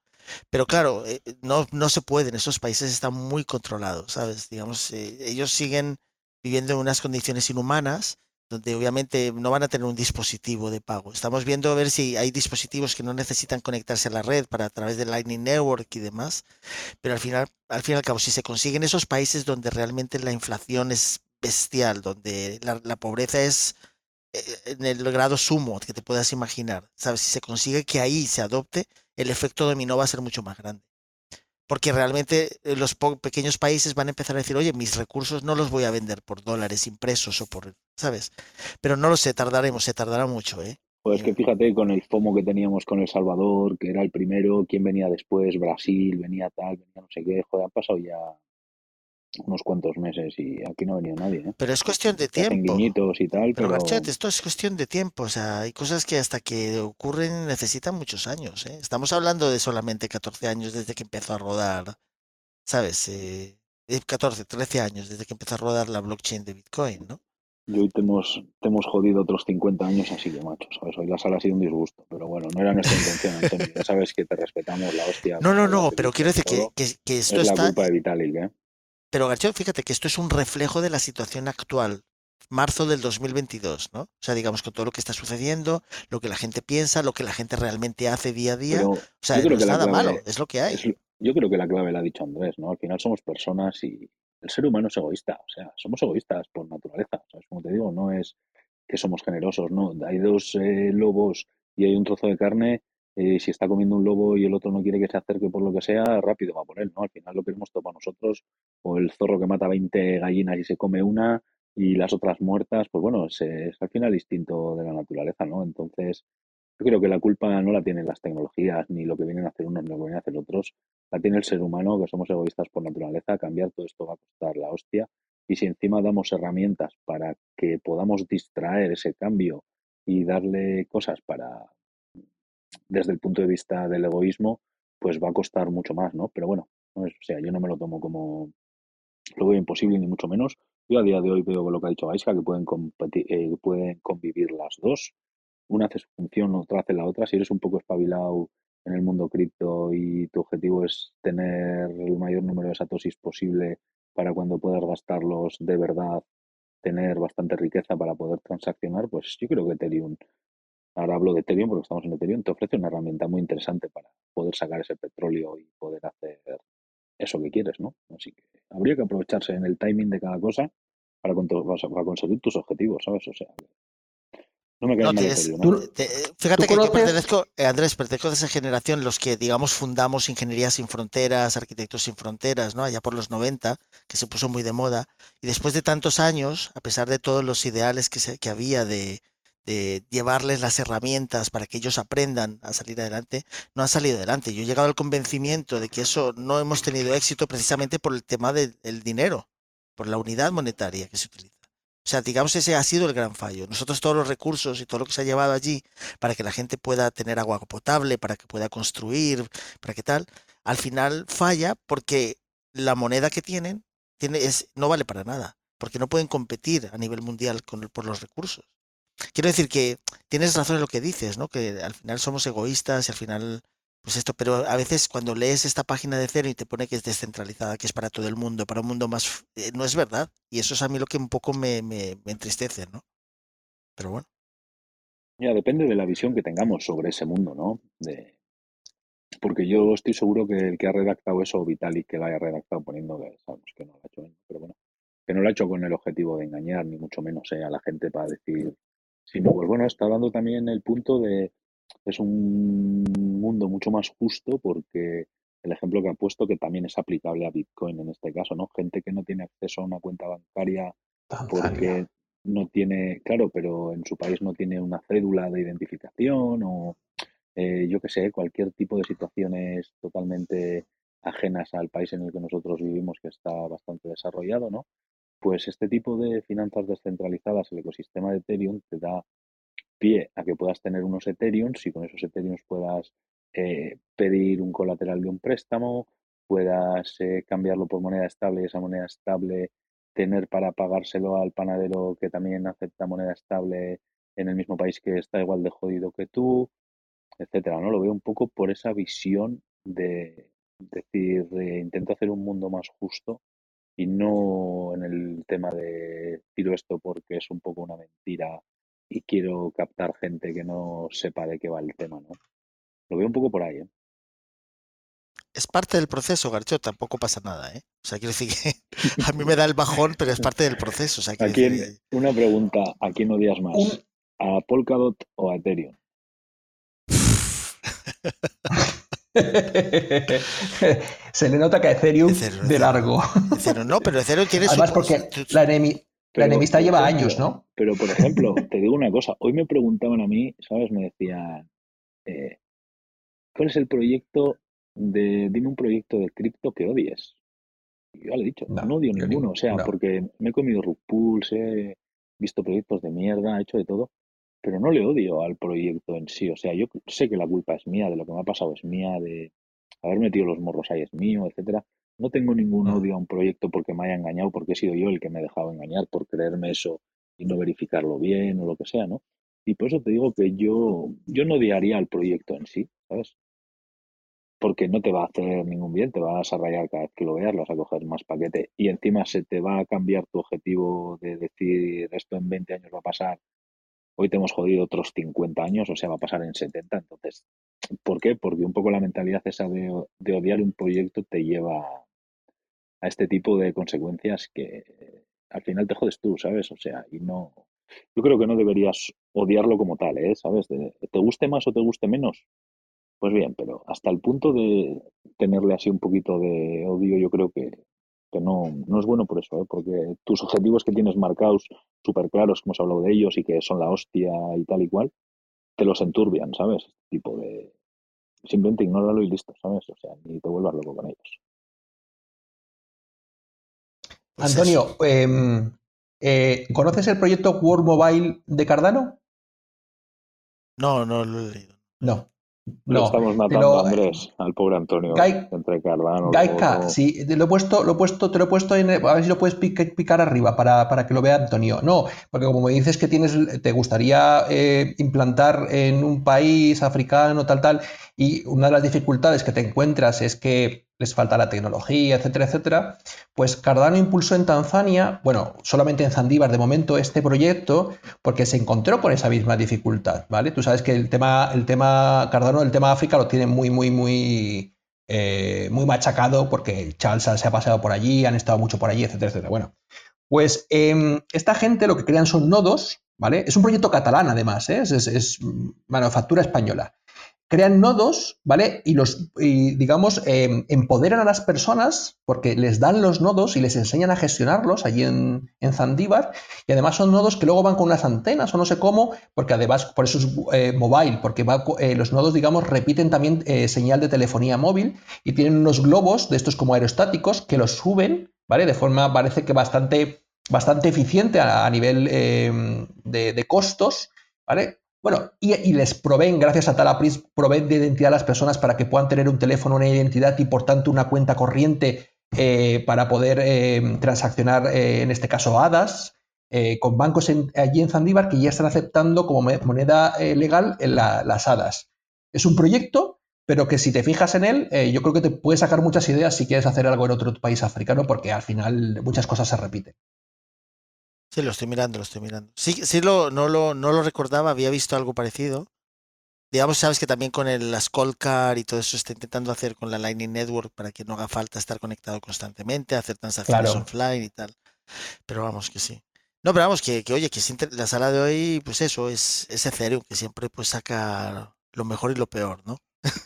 Pero claro, eh, no, no se pueden, esos países están muy controlados, ¿sabes? Digamos, eh, ellos siguen viviendo en unas condiciones inhumanas, donde obviamente no van a tener un dispositivo de pago. Estamos viendo a ver si hay dispositivos que no necesitan conectarse a la red para a través de Lightning Network y demás, pero al final, al fin y al cabo, si se consiguen esos países donde realmente la inflación es bestial, donde la, pobreza es eh, en el grado sumo que te puedas imaginar, ¿sabes? Si se consigue que ahí se adopte, el efecto dominó va a ser mucho más grande porque realmente eh, los pequeños países van a empezar a decir, oye, mis recursos no los voy a vender por dólares impresos o por, ¿sabes? Pero no lo sé, tardaremos, se tardará mucho, ¿eh? Pues que fíjate con el FOMO que teníamos con El Salvador, que era el primero, quién venía después, Brasil, venía tal, venía no sé qué, joder, han pasado ya unos cuantos meses y aquí no ha venido nadie. ¿eh? Pero es cuestión de tiempo. y tal, pero, esto es cuestión de tiempo. O sea, hay cosas que hasta que ocurren necesitan muchos años. ¿eh? Estamos hablando de solamente 14 años desde que empezó a rodar, ¿sabes? Eh, 14, 13 años desde que empezó a rodar la blockchain de Bitcoin, ¿no? Y hoy te hemos, te hemos jodido otros 50 años así de macho, ¿sabes? Hoy la sala ha sido un disgusto, pero bueno, no era nuestra intención, Antonio. Ya sabes que te respetamos la hostia. No, no, no, pero quiero decir que, que, que, esto es la culpa de Vitalik, ¿eh? Pero García, fíjate que esto es un reflejo de la situación actual, marzo del 2022, ¿no? O sea, digamos con todo lo que está sucediendo, lo que la gente piensa, lo que la gente realmente hace día a día. o sea, no es nada malo, es lo que hay. yo creo que la clave la ha dicho Andrés, ¿no? Al final somos personas y el ser humano es egoísta, o sea, somos egoístas por naturaleza, ¿sabes? Como te digo, no es que somos generosos, no. Hay dos eh, lobos y hay un trozo de carne eh, si está comiendo un lobo y el otro no quiere que se acerque por lo que sea, rápido va por él, ¿no? Al final lo queremos topar nosotros, o el zorro que mata 20 gallinas y se come una y las otras muertas, pues bueno, es, es al final instinto de la naturaleza, ¿no? Entonces, yo creo que la culpa no la tienen las tecnologías, ni lo que vienen a hacer unos, ni lo que vienen a hacer otros, la tiene el ser humano, que somos egoístas por naturaleza, cambiar todo esto va a costar la hostia, y si encima damos herramientas para que podamos distraer ese cambio y darle cosas para, desde el punto de vista del egoísmo, pues va a costar mucho más, ¿no? Pero bueno, o sea, yo no me lo tomo como lo veo imposible ni mucho menos. Yo a día de hoy veo lo que ha dicho Gaiska, que pueden, eh, pueden convivir las dos. Una hace su función, otra hace la otra. Si eres un poco espabilado en el mundo cripto y tu objetivo es tener el mayor número de satosis posible para cuando puedas gastarlos de verdad, tener bastante riqueza para poder transaccionar, pues yo creo que Ethereum ahora hablo de Ethereum porque estamos en Ethereum, te ofrece una herramienta muy interesante para poder sacar ese petróleo y poder hacer eso que quieres, ¿no? Así que habría que aprovecharse en el timing de cada cosa para, para conseguir tus objetivos, ¿sabes? O sea, no me queda ¿no? fíjate que yo pertenezco, eh, Andrés, pertenezco de esa generación, los que, digamos, fundamos Ingeniería sin Fronteras, Arquitectos sin Fronteras, ¿no? Allá por los 90, que se puso muy de moda. Y después de tantos años, a pesar de todos los ideales que, se, que había de, de llevarles las herramientas para que ellos aprendan a salir adelante, no han salido adelante. Yo he llegado al convencimiento de que eso no hemos tenido éxito precisamente por el tema del dinero, por la unidad monetaria que se utiliza. O sea, digamos, ese ha sido el gran fallo. Nosotros todos los recursos y todo lo que se ha llevado allí para que la gente pueda tener agua potable, para que pueda construir, para que tal, al final falla porque la moneda que tienen tiene, es, no vale para nada, porque no pueden competir a nivel mundial con, por los recursos. Quiero decir que tienes razón en lo que dices, ¿no? Que al final somos egoístas y al final, pues esto, pero a veces cuando lees esta página de cero y te pone que es descentralizada, que es para todo el mundo, para un mundo más, eh, no es verdad. Y eso es a mí lo que un poco me, me, entristece, ¿no? Pero bueno. Ya, depende de la visión que tengamos sobre ese mundo, ¿no? De... Porque yo estoy seguro que el que ha redactado eso, Vitalik, que lo haya redactado poniendo sabemos que no lo ha hecho, pero bueno, que no lo ha hecho con el objetivo de engañar, ni mucho menos eh, a la gente para decir sino pues bueno, está dando también el punto de es un mundo mucho más justo porque el ejemplo que ha puesto que también es aplicable a Bitcoin en este caso, ¿no? Gente que no tiene acceso a una cuenta bancaria porque no tiene, claro, pero en su país no tiene una cédula de identificación o eh, yo qué sé, cualquier tipo de situaciones totalmente ajenas al país en el que nosotros vivimos que está bastante desarrollado, ¿no? Pues este tipo de finanzas descentralizadas, el ecosistema de Ethereum, te da pie a que puedas tener unos Ethereum y con esos Ethereum puedas eh, pedir un colateral de un préstamo, puedas eh, cambiarlo por moneda estable y esa moneda estable tener para pagárselo al panadero que también acepta moneda estable en el mismo país que está igual de jodido que tú, etcétera, ¿no? Lo veo un poco por esa visión de decir, intento hacer un mundo más justo y no en el tema de tiro esto porque es un poco una mentira y quiero captar gente que no sepa de qué va el tema, ¿no? Lo veo un poco por ahí, ¿eh? Es parte del proceso, Garcho, tampoco pasa nada, ¿eh? O sea, quiero decir que a mí me da el bajón, pero es parte del proceso. O sea, ¿A quién, Una pregunta, ¿a quién odias más? ¿A Polkadot o a Ethereum? Se le nota que a Ethereum, de largo. no, pero Ethereum tiene Además, porque la, enemistad lleva años, ¿no? Pero, por ejemplo, te digo una cosa. Hoy me preguntaban a mí, ¿sabes? Me decían, eh, ¿cuál es el proyecto de, dime un proyecto de cripto que odies? yo ya le he dicho, no, odio ninguno. O sea, porque me he comido rug he visto proyectos de mierda, he hecho de todo pero no le odio al proyecto en sí. O sea, yo sé que la culpa es mía, de lo que me ha pasado es mía, de haber metido los morros ahí es mío, etcétera. No tengo ningún odio a un proyecto porque me haya engañado, porque he sido yo el que me he dejado engañar por creerme eso y no verificarlo bien o lo que sea, ¿no? Y por eso te digo que yo, yo no odiaría al proyecto en sí, ¿sabes? Porque no te va a hacer ningún bien, te vas a rayar cada vez que lo veas, lo vas a coger más paquete y encima se te va a cambiar tu objetivo de decir esto en 20 años va a pasar Hoy te hemos jodido otros 50 años, o sea, va a pasar en 70. Entonces, ¿por qué? Porque un poco la mentalidad esa de, odiar un proyecto te lleva a este tipo de consecuencias que al final te jodes tú, ¿sabes? O sea, y no. Yo creo que no deberías odiarlo como tal, ¿eh? ¿Sabes? te guste más o te guste menos. Pues bien, pero hasta el punto de tenerle así un poquito de odio, yo creo que, que no, no es bueno por eso, ¿eh? porque tus objetivos que tienes marcados súper claros, como hemos hablado de ellos y que son la hostia y tal y cual, te los enturbian, ¿sabes? Este tipo de... Simplemente ignóralo y listo, ¿sabes? O sea, ni te vuelvas loco con ellos. Pues Antonio, em, eh, ¿conoces el proyecto World Mobile de Cardano? No, no lo he leído. No. No, estamos matando a Andrés, al pobre Antonio, entre Cardano. Gaika, sí, lo he puesto, lo he puesto, te lo he puesto en, a ver si lo puedes picar, arriba para, para, que lo vea Antonio. No, porque como me dices que tienes, te gustaría eh, implantar en un país africano, tal, tal, y una de las dificultades que te encuentras es que les falta la tecnología, etcétera, etcétera, pues Cardano impulsó en Tanzania, bueno, solamente en Zandíbar de momento este proyecto, porque se encontró con esa misma dificultad, ¿vale? Tú sabes que el tema, el tema Cardano, el tema África lo tiene muy, muy, muy, eh, muy machacado porque Charles se ha pasado por allí, han estado mucho por allí, etcétera, etcétera. Bueno, pues em, esta gente lo que crean son nodos, ¿vale? Es un proyecto catalán además, ¿eh? es manufactura española crean nodos, ¿vale? Y los, digamos, em, empoderan a las personas porque les dan los nodos y les enseñan a gestionarlos allí en, en Zandíbar. Y además son nodos que luego van con unas antenas o no sé cómo, porque además, por eso es eh, mobile, porque eh, los nodos, digamos, repiten también eh, señal de telefonía móvil y tienen unos globos de estos como aerostáticos que los suben, ¿vale? De forma, parece que bastante, bastante eficiente a, nivel em, de, de costos, ¿vale? Bueno, y, les proveen, gracias a Talapris, proveen de identidad a las personas para que puedan tener un teléfono, una identidad y por tanto una cuenta corriente eh, para poder eh, transaccionar, eh, en este caso, HADAS, con bancos allí en Zandíbar que ya están aceptando como moneda legal las HADAS. Es un proyecto, pero que si te fijas en él, yo creo que te puede sacar muchas ideas si quieres hacer algo en otro país africano, porque al final muchas cosas se repiten. Sí, lo estoy mirando, lo estoy mirando. Sí, sí lo, no, lo, no lo recordaba, había visto algo parecido. Digamos, sabes que también con el, la Car y todo eso está intentando hacer con la Lightning Network para que no haga falta estar conectado constantemente, hacer transacciones offline y tal. Pero vamos que sí. No, pero vamos, que, que oye, que la sala de hoy, pues eso, es, es Ethereum, que siempre pues saca lo mejor y lo peor, ¿no?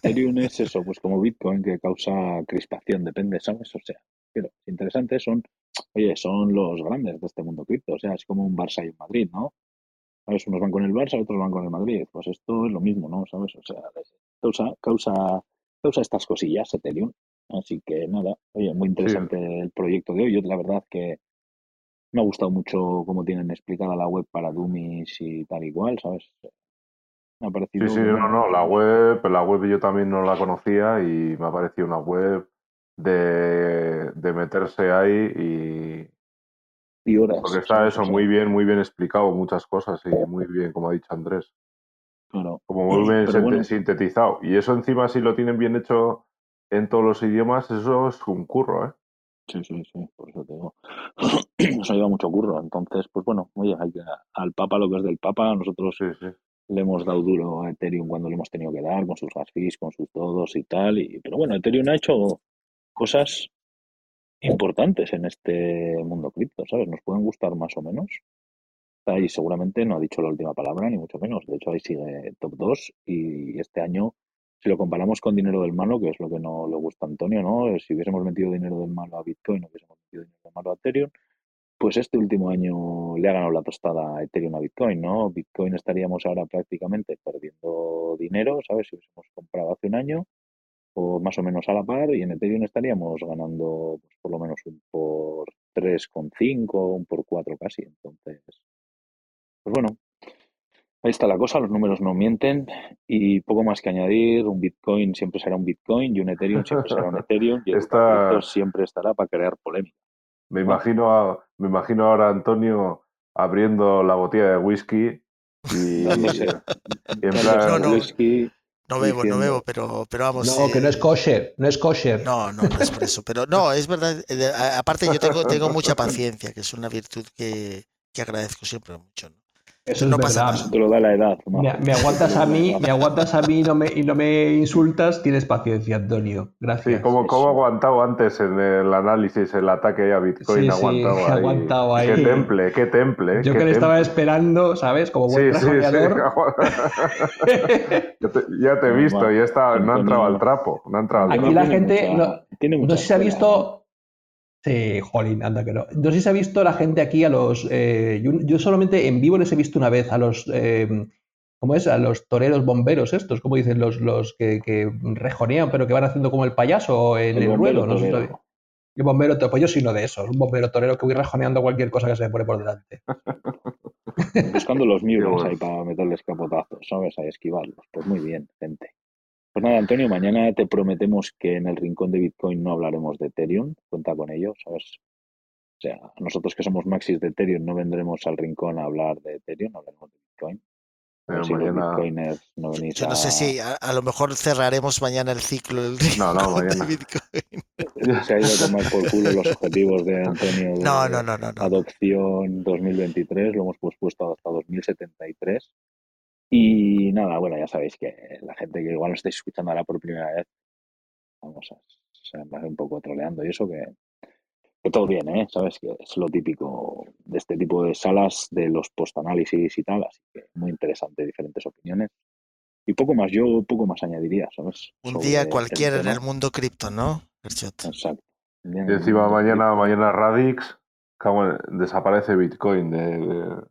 Ethereum es eso, pues como Bitcoin, que causa crispación, depende, ¿sabes? O sea, pero interesante son oye, son los grandes de este mundo cripto, o sea, es como un Barça y un Madrid, ¿no? ¿Sabes? Unos van con el Barça, otros van con el Madrid. Pues esto es lo mismo, ¿no? ¿Sabes? O sea, causa, causa, causa estas cosillas Ethereum. Así que nada, oye, muy interesante el proyecto de hoy. Yo la verdad que me ha gustado mucho cómo tienen explicada la web para Dummies y tal igual, ¿sabes? Me ha parecido... Sí, sí, no, no, la web, la web yo también no la conocía y me ha parecido una web de, de meterse ahí y, y horas. Porque está eso muy bien, muy bien explicado, muchas cosas y muy bien, como ha dicho Andrés. Como muy bien sintetizado. Y eso encima, si lo tienen bien hecho en todos los idiomas, eso es un curro, ¿eh? Sí, sí, sí, por eso te digo. Nos ha llevado mucho curro. Entonces, pues bueno, oye, hay que, al Papa lo que es del Papa, nosotros Sí, sí. le hemos dado duro a Ethereum cuando le hemos tenido que dar, con sus gas fees, con sus todos y tal. Y, pero bueno, Ethereum ha hecho cosas importantes en este mundo cripto, ¿sabes? Nos pueden gustar más o menos. Ahí seguramente no ha dicho la última palabra, ni mucho menos. De hecho, ahí sigue top 2 y este año, si lo comparamos con dinero del malo, que es lo que no le gusta a Antonio, ¿no? Si hubiésemos metido dinero del malo a Bitcoin, no hubiésemos metido dinero del malo a Ethereum, pues este último año le ha ganado la tostada a Ethereum a Bitcoin, ¿no? Bitcoin estaríamos ahora prácticamente perdiendo dinero, ¿sabes? Si hubiésemos comprado hace un año o más o menos a la par y en Ethereum estaríamos ganando pues, por lo menos un por 3,5, un por 4 casi. Entonces, pues bueno, ahí está la cosa, los números no mienten y poco más que añadir, un Bitcoin siempre será un Bitcoin y un Ethereum siempre será un Ethereum y el siempre estará para crear polémica. Me imagino, a- me imagino ahora a Antonio abriendo la botella de whisky y, y en plan, No, no. whisky, No bebo, no bebo, pero, pero vamos. No, eh, que no es kosher, no es kosher. No, no, no es por eso. Pero no, es verdad. eh, Aparte, yo tengo, tengo mucha paciencia, que es una virtud que, que agradezco siempre mucho. ¿no? Eso es no pasa verdad. nada. Eso te lo da la edad. Me, me aguantas a mí, me aguantas a mí y no me, y no me insultas, tienes paciencia, Antonio. Gracias. sí, ¿cómo, sí, cómo sí. ha aguantado antes en el análisis el ataque a Bitcoin? Sí, sí, aguantado ha ahí. aguantado ahí. Qué temple, qué temple. Yo qué que le estaba esperando, ¿sabes? Como buen Sí, sí, sí. te, ya te he visto, ya está, no ha entrado al trapo. No ha entrado al Aquí trapo. la gente no- No sé si se ha visto. Sí, jolín, anda que no. No sé si se ha visto la gente aquí a los. eh, yo, yo solamente en vivo les he visto una vez a los. eh, ¿Cómo es? A los toreros bomberos estos, ¿cómo dicen? Los, los que, que rejonean, pero que van haciendo como el payaso en El el, ruedo. No sé si. El bombero torero, pues yo soy uno de esos, un bombero torero que voy rejoneando cualquier cosa que se me pone por delante. Buscando los bueno. ahí para meterles capotazos, ¿sabes? Ahí esquivarlos. Pues muy bien, gente. Pues nada, Antonio, mañana te prometemos que en el rincón de Bitcoin no hablaremos de Ethereum. Cuenta con ello, ¿sabes? O sea, nosotros que somos maxis de Ethereum no vendremos al rincón a hablar de Ethereum, hablaremos de Bitcoin. Pero si los mañana- bitcoiners no venís Yo no a- sé si a, a lo mejor cerraremos mañana el ciclo del No, no, rincón de mañana. Bitcoin. se ha ido a tomar por culo los objetivos de Antonio de No, no, no, no, no. adopción 2023, lo hemos pospuesto hasta 2073. Y nada, bueno, ya sabéis que la gente que igual lo estáis escuchando ahora por primera vez, vamos a se me hace un poco troleando y eso que, que todo bien, ¿eh? Sabes que es lo típico de este tipo de salas, de los post-análisis y tal, así que muy interesante, diferentes opiniones. Y poco más, yo poco más añadiría, ¿sabes? Un Sobre día el cualquiera en el mundo cripto, ¿no? Exacto. Y encima mañana, mañana Radix, desaparece Bitcoin de, de-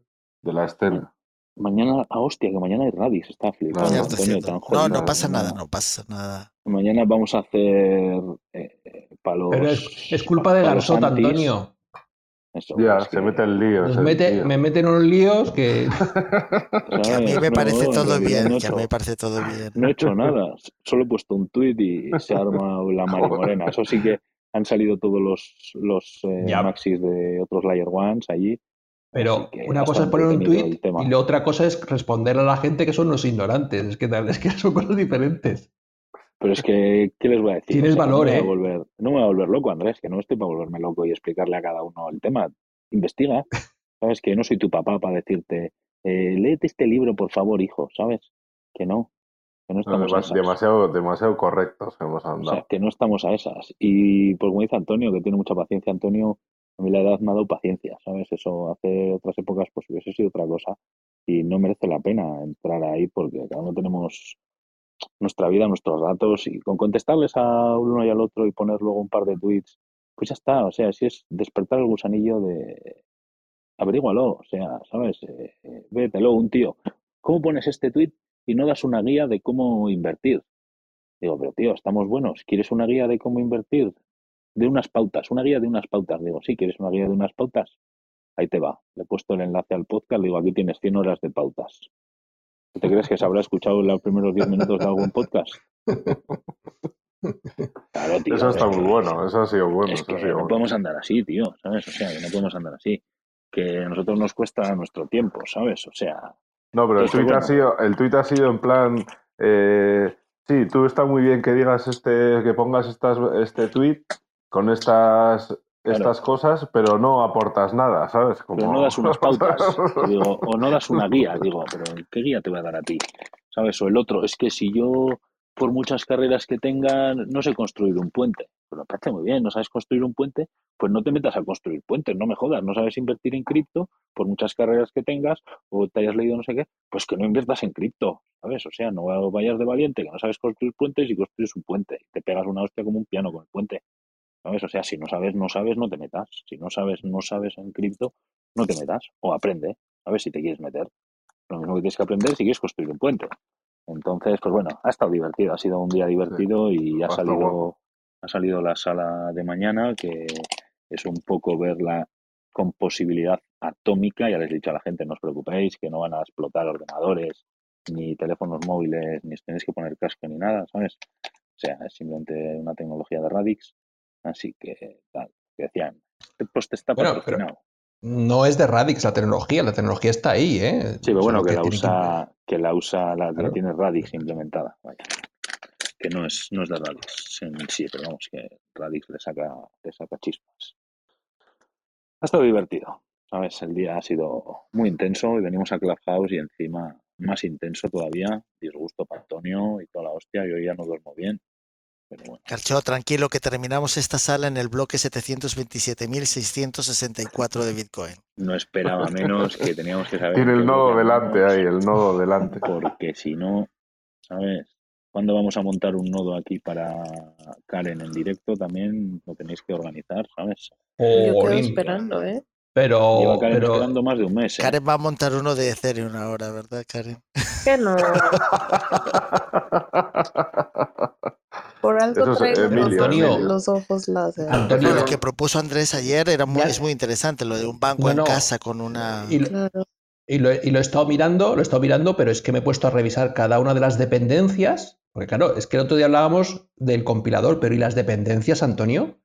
de la estela. Mañana, ah, hostia, que mañana hay Radix, está flipando. Cierto, Antonio, tan No, no pasa nada, no pasa nada. Mañana vamos a hacer eh, para los. Pero es, es culpa de antis. Antonio. Eso, Ya, se que, mete el lío. Nos ese mete, me meten unos líos que. Que a mí me parece No, en todo bien, no he que a mí me hecho- parece todo bien. No he hecho nada, solo he puesto un tuit y se ha armado la marimorena. Eso sí que han salido todos los, los eh, maxis de otros Layer Ones allí. Pero una cosa es poner un tweet y la otra cosa es responder a la gente que son los ignorantes. Es que, es que son cosas diferentes. Pero es que, ¿qué les voy a decir? Tienes no valor, a ¿eh? volver- no me voy a volver loco, Andrés, que no estoy para volverme loco y explicarle a cada uno el tema. Investiga. Sabes que yo no soy tu papá para decirte, eh, léete este libro, por favor, hijo, ¿sabes? Que no, que no No, estamos a demas- esas. demasiado, demasiado correctos hemos O sea, andado. que no estamos a esas. Y pues como dice Antonio, que tiene mucha paciencia, Antonio, a mí la edad me ha dado paciencia, ¿sabes? Eso hace otras épocas pues hubiese sido otra cosa y no merece la pena entrar ahí porque cada uno tenemos nuestra vida, nuestros datos y con contestarles a uno y al otro y poner luego un par de tweets, pues ya está, o sea, si es despertar el gusanillo de averígualo, o sea, ¿sabes? Eh, eh, vételo, un tío, ¿cómo pones este tweet y no das una guía de cómo invertir? Digo, pero tío, estamos buenos, ¿quieres una guía de cómo invertir? De unas pautas, una guía de unas pautas. Digo, sí, ¿quieres una guía de unas pautas? Ahí te va. Le he puesto el enlace al podcast, le digo, aquí tienes 100 horas de pautas. ¿Te crees que se habrá escuchado los primeros 10 minutos de algún podcast? Claro, tío. Eso está es muy que- bueno, eso ha sido bueno. es eso ha que sido no bueno. podemos andar así, tío, ¿sabes? O sea, que no podemos andar así. Que a nosotros nos cuesta nuestro tiempo, ¿sabes? O sea, No, pero el tuit, ha sido, el tuit ha sido en plan, eh, sí, tú está muy bien que digas este, que pongas estas, este tuit con estas estas cosas, pero no aportas nada, ¿sabes? Como... Pero no das unas pautas, digo, o no das una guía, digo, pero ¿qué guía te voy a dar a ti? ¿Sabes? O el otro, es que si yo, por muchas carreras que tenga, no sé construir un puente, pero me parece muy bien, no sabes construir un puente, pues no te metas a construir puentes, no me jodas, no sabes invertir en cripto, por muchas carreras que tengas, o te hayas leído no sé qué, pues que no inviertas en cripto, ¿sabes? O sea, no vayas de valiente, que no sabes construir puentes y construyes un puente, y te pegas una hostia como un piano con el puente. ¿Sabes? O sea, si no sabes, no sabes, no te metas. Si no sabes, no sabes en cripto, no te metas. O aprende, ¿sabes? Si te quieres meter. Lo mismo que tienes que aprender si quieres construir un puente. Entonces, pues bueno, ha estado divertido, ha sido un día divertido y ha salido, ha salido la sala de mañana, que es un poco verla con posibilidad atómica. Ya les he dicho a la gente, no os preocupéis, que no van a explotar ordenadores, ni teléfonos móviles, ni os tenéis que poner casco ni nada, ¿sabes? O sea, es simplemente una tecnología de Radix Así que, tal, decían, pues te está patrocinado. no es de Radix la tecnología, la tecnología está ahí, ¿eh? Sí, pero bueno, que, la usa, que... la usa, la, tiene Radix implementada, vaya. Que no es, no es de Radix en sí, pero vamos, que Radix le saca, le saca chispas. Ha estado divertido, ¿sabes? El día ha sido muy intenso y venimos a Clubhouse y encima más intenso todavía, disgusto para Antonio y toda la hostia, yo ya no duermo bien. Carcho, tranquilo que terminamos esta sala en el bloque 727.664 de Bitcoin. No esperaba menos que teníamos que saber. Tiene el nodo delante ahí, el nodo delante. Porque si no, ¿sabes? ¿Cuándo vamos a montar un nodo aquí para Karen en directo? También lo tenéis que organizar, ¿sabes? Yo quedo esperando, ¿eh? Pero, Lleva Karen pero... esperando más de un mes. ¿eh? Karen va a montar uno de Ethereum ahora, ¿verdad, Karen? Que no. Traigo los ojos láser. Antonio, lo que propuso Andrés ayer era muy, es muy interesante, lo de un banco en casa con una... Y, y, lo, y lo he estado mirando, lo he estado mirando, pero es que me he puesto a revisar cada una de las dependencias, porque claro, es que el otro día hablábamos del compilador, pero ¿y las dependencias, Antonio?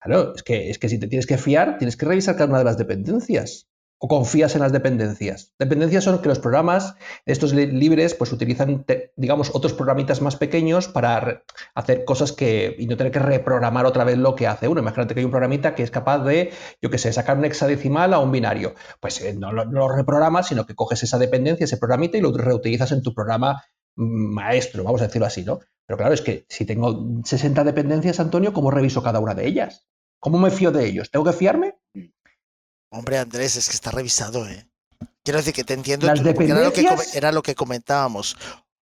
Claro, es que, es que si te tienes que fiar, tienes que revisar cada una de las dependencias o confías en las dependencias? Dependencias son que los programas, estos libres, pues utilizan, digamos, otros programitas más pequeños para hacer cosas que, y no tener que reprogramar otra vez lo que hace uno. Imagínate que hay un programita que es capaz de, yo qué sé, sacar un hexadecimal a un binario. Pues eh, no, lo reprogramas, sino que coges esa dependencia, ese programita y lo reutilizas en tu programa mm, maestro, vamos a decirlo así, ¿no? Pero claro, es que si tengo 60 dependencias, Antonio, ¿cómo reviso cada una de ellas? ¿Cómo me fío de ellos? ¿Tengo que fiarme? Hombre, Andrés, es que está revisado, ¿eh? Quiero decir que te entiendo, Las dependencias, era, lo que, comentábamos.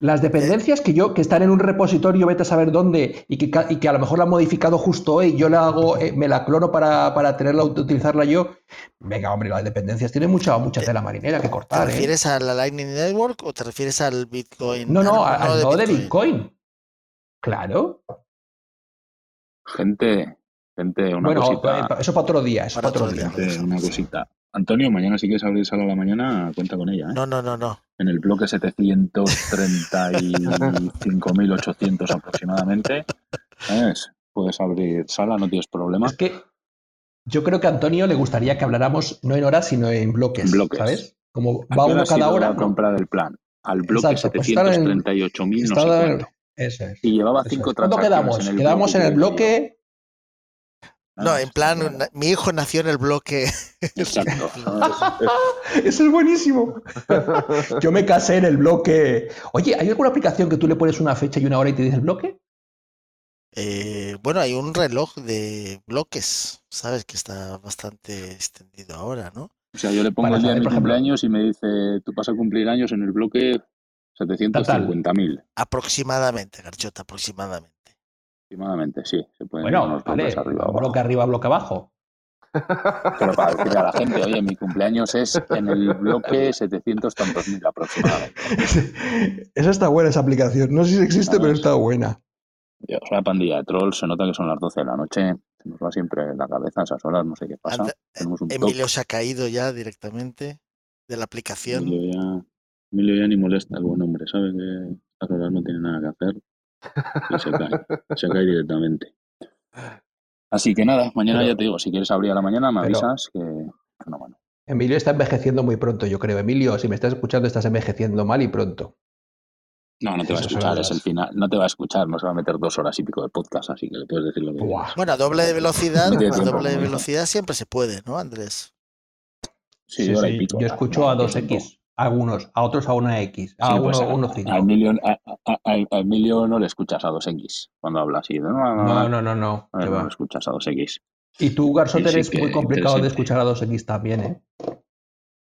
Las dependencias que yo, que están en un repositorio, vete a saber dónde, y que, y que a lo mejor la han modificado justo hoy, yo la hago, eh, me la clono para, para tenerla, utilizarla yo. Venga, hombre, las dependencias tienen mucha, mucha tela marinera que cortar. ¿Te ¿eh? refieres a la Lightning Network o te refieres al Bitcoin? No, no, al, nodo de Bitcoin. Claro. Gente, Gente, una cosita. Eh, eso para otro día, eso para, otro día. una cosita. Antonio, mañana si quieres abrir sala a la mañana, cuenta con ella. ¿eh? No, no, no, no. En el bloque 735.800 aproximadamente, ¿sabes? Puedes abrir sala, no tienes problema. Es que yo creo que a Antonio le gustaría que habláramos no en horas, sino en bloques. En bloques. ¿Sabes? Como va uno cada hora. A comprar el plan. Al bloque 738.000 pues Eso es. Y llevaba cinco transacciones. quedamos? En el quedamos en el bloque no, ah, en plan, mi hijo nació en el bloque. Exacto. Eso es buenísimo. Yo me casé en el bloque. Oye, ¿hay alguna aplicación que tú le pones una fecha y una hora y te dice el bloque? Eh, bueno, hay un reloj de bloques, ¿sabes? Que está bastante extendido ahora, ¿no? O sea, yo le pongo el día de mi cumpleaños y me dice, tú vas a cumplir años en el bloque 750.000. Aproximadamente, Garchota, aproximadamente. Aproximadamente, sí. Se pueden bueno, vale, arriba, bloque arriba, bloque abajo. Pero para decirle a la gente, oye, mi cumpleaños es en el bloque 700 tantos mil aproximadamente. Esa está buena, esa aplicación. No sé si existe, pero está buena. Yo, una pandilla de trolls, se nota que son las 12 de la noche. Se nos va siempre en la cabeza a esas horas, no sé qué pasa. Emilio se ha caído ya directamente de la aplicación. Emilio ya, Emilio ya ni molesta el buen hombre, sabe que a horas no tiene nada que hacer se cae, se cae directamente. Así que nada, mañana ya te digo, si quieres abrir a la mañana me avisas que... Bueno, bueno. Emilio está envejeciendo muy pronto, yo creo. Emilio, si me estás escuchando, estás envejeciendo mal y pronto. No, no te va a escuchar, es el final. No te va a escuchar, no se va a meter dos horas y pico de podcast, así que le puedes decir lo que. Bueno, a doble de velocidad, No a doble de ¿no? velocidad siempre se puede, ¿no, Andrés? Sí, pico. Yo no, escucho no, a no 2X, a algunos, a otros a una X, a Sí, pues uno, a, uno a cinco. Emilio, a, a- a- a Emilio no le escuchas a 2X cuando habla así. No, no, no, No, no, no, no. escuchas a 2X. Y tú, Garzote, Sí, eres que muy complicado de escuchar a 2X también, ¿eh?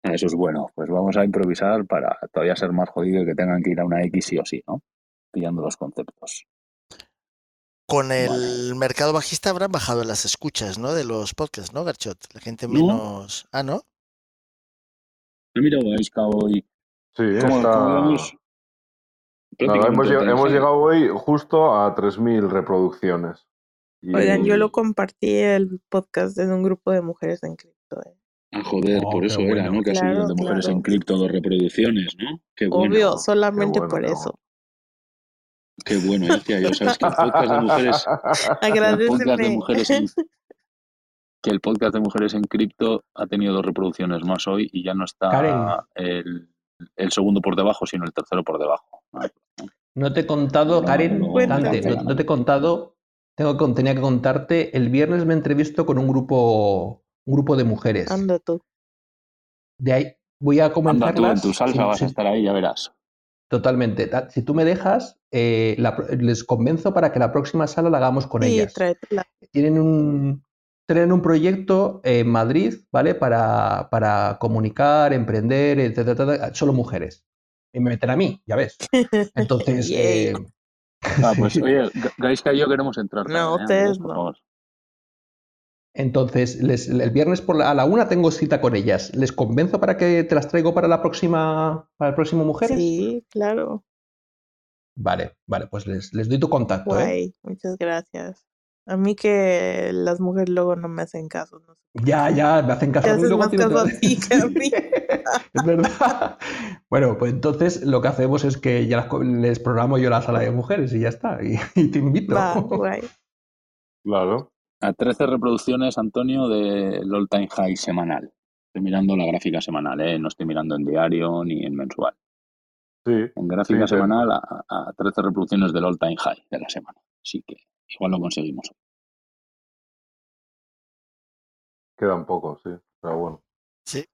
Eso es bueno. Pues vamos a improvisar para todavía ser más jodido y que tengan que ir a una X sí o sí, ¿no? Pillando los conceptos. Con el Vale. mercado bajista habrán bajado las escuchas, ¿no? De los podcasts, ¿no, Garchot? La gente No. menos. Ah, ¿no? He mirado a Isca hoy. Sí, ¿Cómo, está. cómo vamos? Nada, hemos, lleg- llegado hoy justo a 3.000 reproducciones. Y- Oigan, yo lo compartí el podcast en un grupo de mujeres en cripto. eh. Ah, joder, Oh, por eso era. ¿no? Que ha subido Claro, de mujeres claro. en cripto dos reproducciones, ¿no? Qué bueno. Obvio, solamente bueno, por eso. Qué bueno, Alicia. Yo sabes que el podcast de mujeres, el podcast de Agradeceme. mujeres en, que el podcast de mujeres en cripto ha tenido dos reproducciones más hoy y ya no está Karen. el, el segundo por debajo, sino el tercero por debajo. No te he contado, No, Karen, no. Dante, no, no te he contado, tengo, que- tenía que contarte, el viernes me entrevisto con un grupo, un grupo de mujeres. Anda tú. De ahí voy a Anda tú en tu salsa, vas a estar ahí, ya verás. Totalmente. Ta- Si tú me dejas, eh, la les convenzo para que la próxima sala la hagamos con Sí, ellas. tráetela. Tienen un, tienen un proyecto en Madrid, ¿vale? Para, para comunicar, emprender, etcétera, etcétera, solo mujeres. Y me meten a mí, ya ves. Entonces, eh, Ah, pues oye, Ga- Gaisca y yo queremos entrar. No, ¿eh? ustedes no. entonces les- el viernes por la- a la una tengo cita con ellas. ¿Les convenzo para que te las traigo para la próxima, para el próximo Mujeres? Sí, claro. Vale, vale, pues les, les doy tu contacto, ¿eh? Guay, muchas gracias. A mí que las mujeres luego no me hacen caso. No sé. Ya, ya, me hacen caso haces luego más caso a que- ti que a mí. es verdad. Bueno, pues entonces lo que hacemos es que ya les programo yo la sala de mujeres y ya está. Y, y te invito. Va, guay. Claro. A 13 reproducciones, Antonio, del All Time High semanal. Estoy mirando la gráfica semanal, ¿eh? No estoy mirando en diario ni en mensual. Sí. En gráfica Sí, semanal a, a 13 reproducciones del All Time High de la semana. Así que igual lo conseguimos. Quedan pocos, sí. Pero bueno. Sí.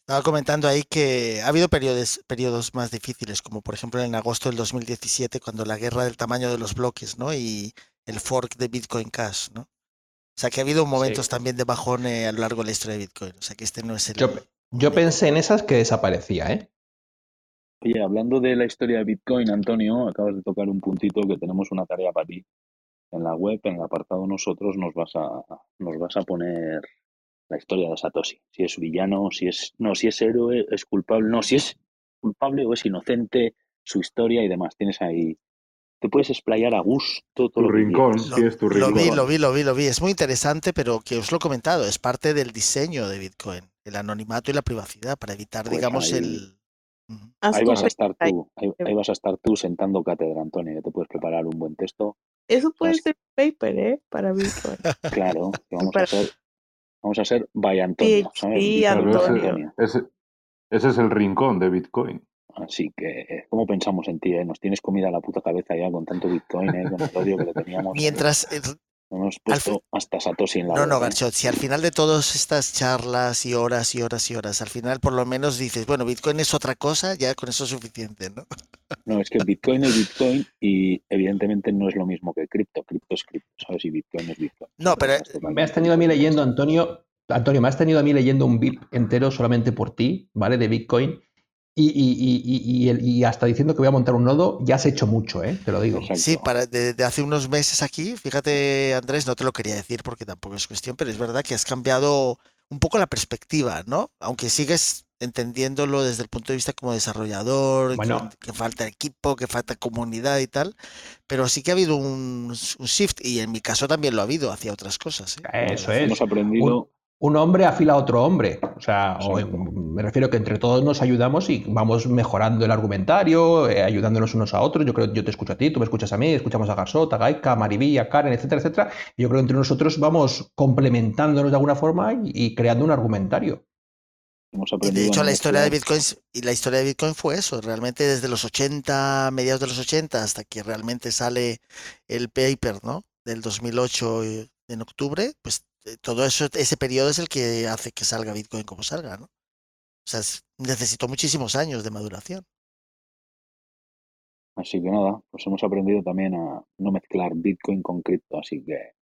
Estaba comentando ahí que ha habido periodos, periodos más difíciles, como por ejemplo en agosto del 2017, cuando la guerra del tamaño de los bloques, ¿no? Y el fork de Bitcoin Cash, ¿no? O sea que ha habido momentos Sí. también de bajón eh, a lo largo de la historia de Bitcoin. O sea que este no es el. Yo, yo pensé en esas que desaparecía, ¿eh? Oye, hablando de la historia de Bitcoin, Antonio, acabas de tocar un puntito que tenemos una tarea para ti. En la web, en el apartado nosotros, nos vas a, nos vas a poner la historia de Satoshi. Si es villano, si es, no, si es héroe, es culpable, no, si es culpable o es inocente, su historia y demás. Tienes ahí, te puedes explayar a gusto todo Tu lo que rincón. Lo, tienes tu lo vi, rincón. lo vi, lo vi, lo vi. Es muy interesante, pero que os lo he comentado, es parte del diseño de Bitcoin, el anonimato y la privacidad, para evitar, Pues digamos, ahí- el. Ahí vas a estar tú, ahí, ahí vas a estar tú sentando cátedra, Antonio, que te puedes preparar un buen texto. Eso puede Vas- ser paper, ¿eh? Para Bitcoin. Claro, que vamos a hacer, vamos a ser by Antonio, ¿sabes? Antonio. Ese, ese es el rincón de Bitcoin. Así que, eh, ¿cómo pensamos en ti? eh? Nos tienes comida a la puta cabeza ya con tanto Bitcoin, eh, con el odio que le teníamos. Mientras. Hemos puesto fin- hasta Satoshi en la No, no. Garchot, si al final de todas estas charlas y horas y horas y horas, al final por lo menos dices, bueno, Bitcoin es otra cosa, ya con eso es suficiente, ¿no? No, es que Bitcoin es Bitcoin y evidentemente no es lo mismo que cripto. Cripto es cripto, ¿sabes? Y Bitcoin es Bitcoin. No, pero- totalmente Me has tenido a mí leyendo, Antonio. Antonio, me has tenido a mí leyendo un VIP entero solamente por ti, ¿vale? De Bitcoin. Y, y- y- hasta diciendo que voy a montar un nodo, ya has hecho mucho, ¿eh? Te lo digo. Sí, para, de, de hace unos meses aquí, fíjate, Andrés, no te lo quería decir porque tampoco es cuestión, pero es verdad que has cambiado un poco la perspectiva, ¿no? Aunque sigues entendiéndolo desde el punto de vista como desarrollador, que- Bueno. que, falta equipo, que falta comunidad y tal, pero sí que ha habido un, un shift y en mi caso también lo ha habido hacia otras cosas. ¿eh? Eso es. Hemos aprendido. Un hombre afila a otro hombre. O sea, o, me refiero que entre todos nos ayudamos y vamos mejorando el argumentario, eh, ayudándonos unos a otros. Yo creo que yo te escucho a ti, tú me escuchas a mí, escuchamos a Garsot, a Gaika, a Maribí, a Karen, etcétera, etcétera. Y yo creo que entre nosotros vamos complementándonos de alguna forma y, y creando un argumentario. Y de hecho la historia de. Bitcoin y la historia de Bitcoin fue eso, realmente desde los 80, mediados de los 80 hasta que realmente sale el paper, ¿no? Del 2008 eh, en octubre, pues todo eso ese periodo es el que hace que salga Bitcoin como salga, ¿no? O sea, es- necesitó muchísimos años de maduración. Así que nada, pues hemos aprendido también a no mezclar Bitcoin con cripto, así que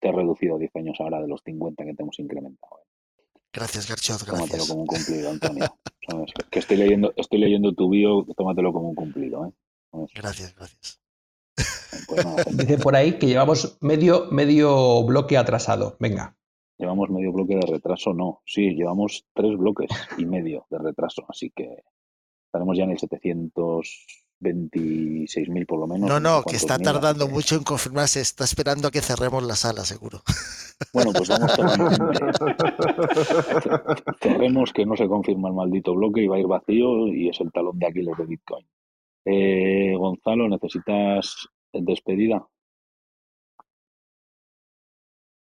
te he reducido 10 años ahora de los 50 que te hemos incrementado. ¿eh? Gracias, Garchot, Tómatelo gracias. como un cumplido, Antonio. ¿Sabes? Que- estoy leyendo, estoy leyendo tu bio, tómatelo como un cumplido, ¿eh? Gracias, gracias. Gente, Dice por ahí que llevamos medio, medio bloque atrasado. Venga. llevamos medio bloque de retraso, no. Sí, llevamos tres bloques y medio de retraso, así que estaremos ya en el 726.000 por lo menos. No, no, que está tardando mucho en confirmarse, está esperando a que cerremos la sala, seguro. Bueno, pues vamos. Cerremos que no se confirma el maldito bloque y va a ir vacío y es el talón de Aquiles de Bitcoin. Eh, Gonzalo, ¿necesitas despedida?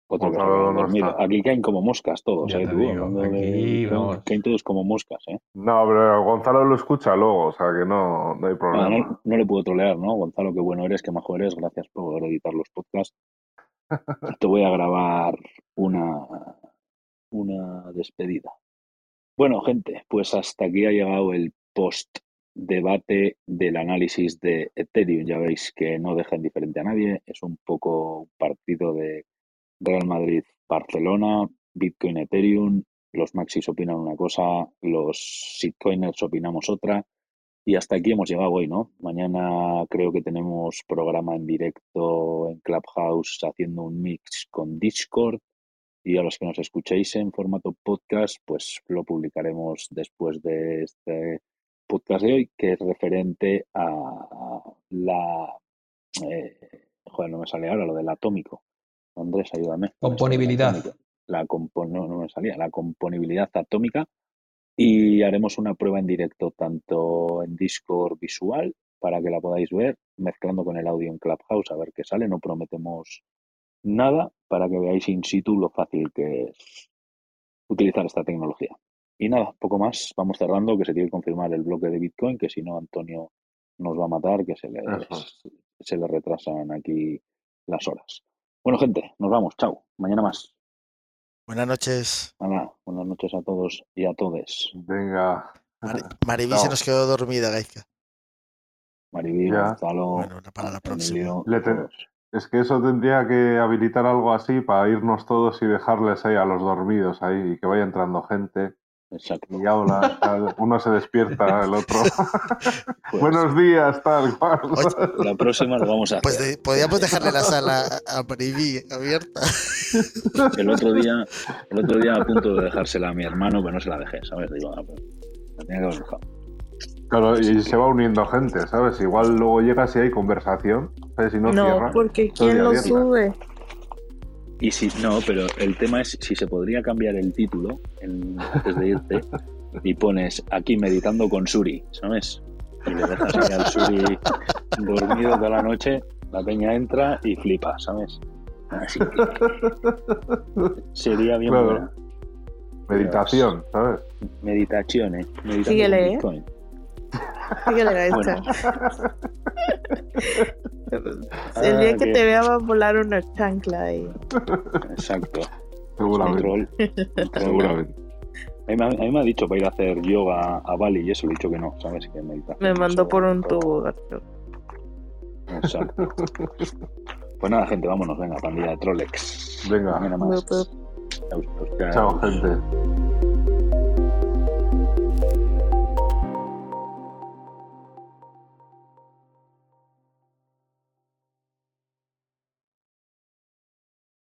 Otro que se Gonzalo queda no dormido. está. Aquí caen como moscas todos, ¿eh? te tú, digo, hablando de aquí, vamos. caen todos como moscas, ¿eh? No, pero Gonzalo lo escucha luego, o sea que no, no hay problema. no, no le puedo trolear, ¿no? Gonzalo, qué bueno eres, qué majo eres, gracias por editar los podcasts. Te voy a grabar una, una despedida. Bueno, gente, pues hasta aquí ha llegado el post debate del análisis de Ethereum. Ya veis que no deja indiferente a nadie. Es un poco partido de Real Madrid-Barcelona, Bitcoin, Ethereum. Los maxis opinan una cosa, los shitcoiners opinamos otra. Y hasta aquí hemos llegado hoy, ¿no? Mañana creo que tenemos programa en directo en Clubhouse haciendo un mix con Discord. Y a los que nos escuchéis en formato podcast, pues lo publicaremos después de este podcast de hoy, que es referente a la... eh, joder, no me sale ahora lo del atómico. Andrés, ayúdame. Componibilidad. La no, no me salía. La componibilidad atómica. Y haremos una prueba en directo tanto en Discord visual para que la podáis ver, mezclando con el audio en Clubhouse a ver qué sale. No prometemos nada para que veáis in situ lo fácil que es utilizar esta tecnología. Y nada, poco más. Vamos cerrando, que se tiene que confirmar el bloque de Bitcoin, que si no Antonio nos va a matar, que se le, se le retrasan aquí las horas. Bueno, gente, nos vamos. Chao. Mañana más. Buenas noches. Nada, buenas noches a todos y a todes. Venga. Mari- Mariví se Chao. nos quedó dormida, Gaizka. Maribí, Ya. Gonzalo, Bueno, para la próxima. Es que eso tendría que habilitar algo así para irnos todos y dejarles ahí a los dormidos ahí y que vaya entrando gente Exacto. y habla, tal. uno se despierta, el otro. Pues, Buenos días, tal cual. Oye, La próxima lo vamos a Pues hacer. de- podríamos dejarle la sala a Mariví abierta. El otro día, el otro día a punto de dejársela a mi hermano, pero no se la dejé, ¿sabes? Digo, ah, pues, la tenía que haber dejado. Claro, y se va uniendo gente, ¿sabes? Igual luego llegas y hay conversación, ¿sabes? Si no, No, cierra. porque ¿quién lo abierta. sube? Y si no, pero el tema es si se podría cambiar el título en- antes de irte y pones aquí meditando con Suri, ¿sabes? Y le dejas ahí al Suri dormido toda la noche, la peña entra y flipa, ¿sabes? Así que sería bien Claro. buena. Meditación, ¿sabes? Meditación, ¿eh? Síguele, ¿eh? Bitcoin. Síguele, Gaizka. El día Ah, que qué- te vea va a volar una chancla ahí. Exacto. Seguramente. Seguramente. A mí, me- a mí me ha dicho para ir a hacer yoga a Bali y eso le he dicho que no, ¿sabes? Que meditación. Me mandó por un tubo, gato. Exacto. Pues nada, gente, vámonos, venga, pandilla de Trolex. Venga. Mañana más. Chao, gente.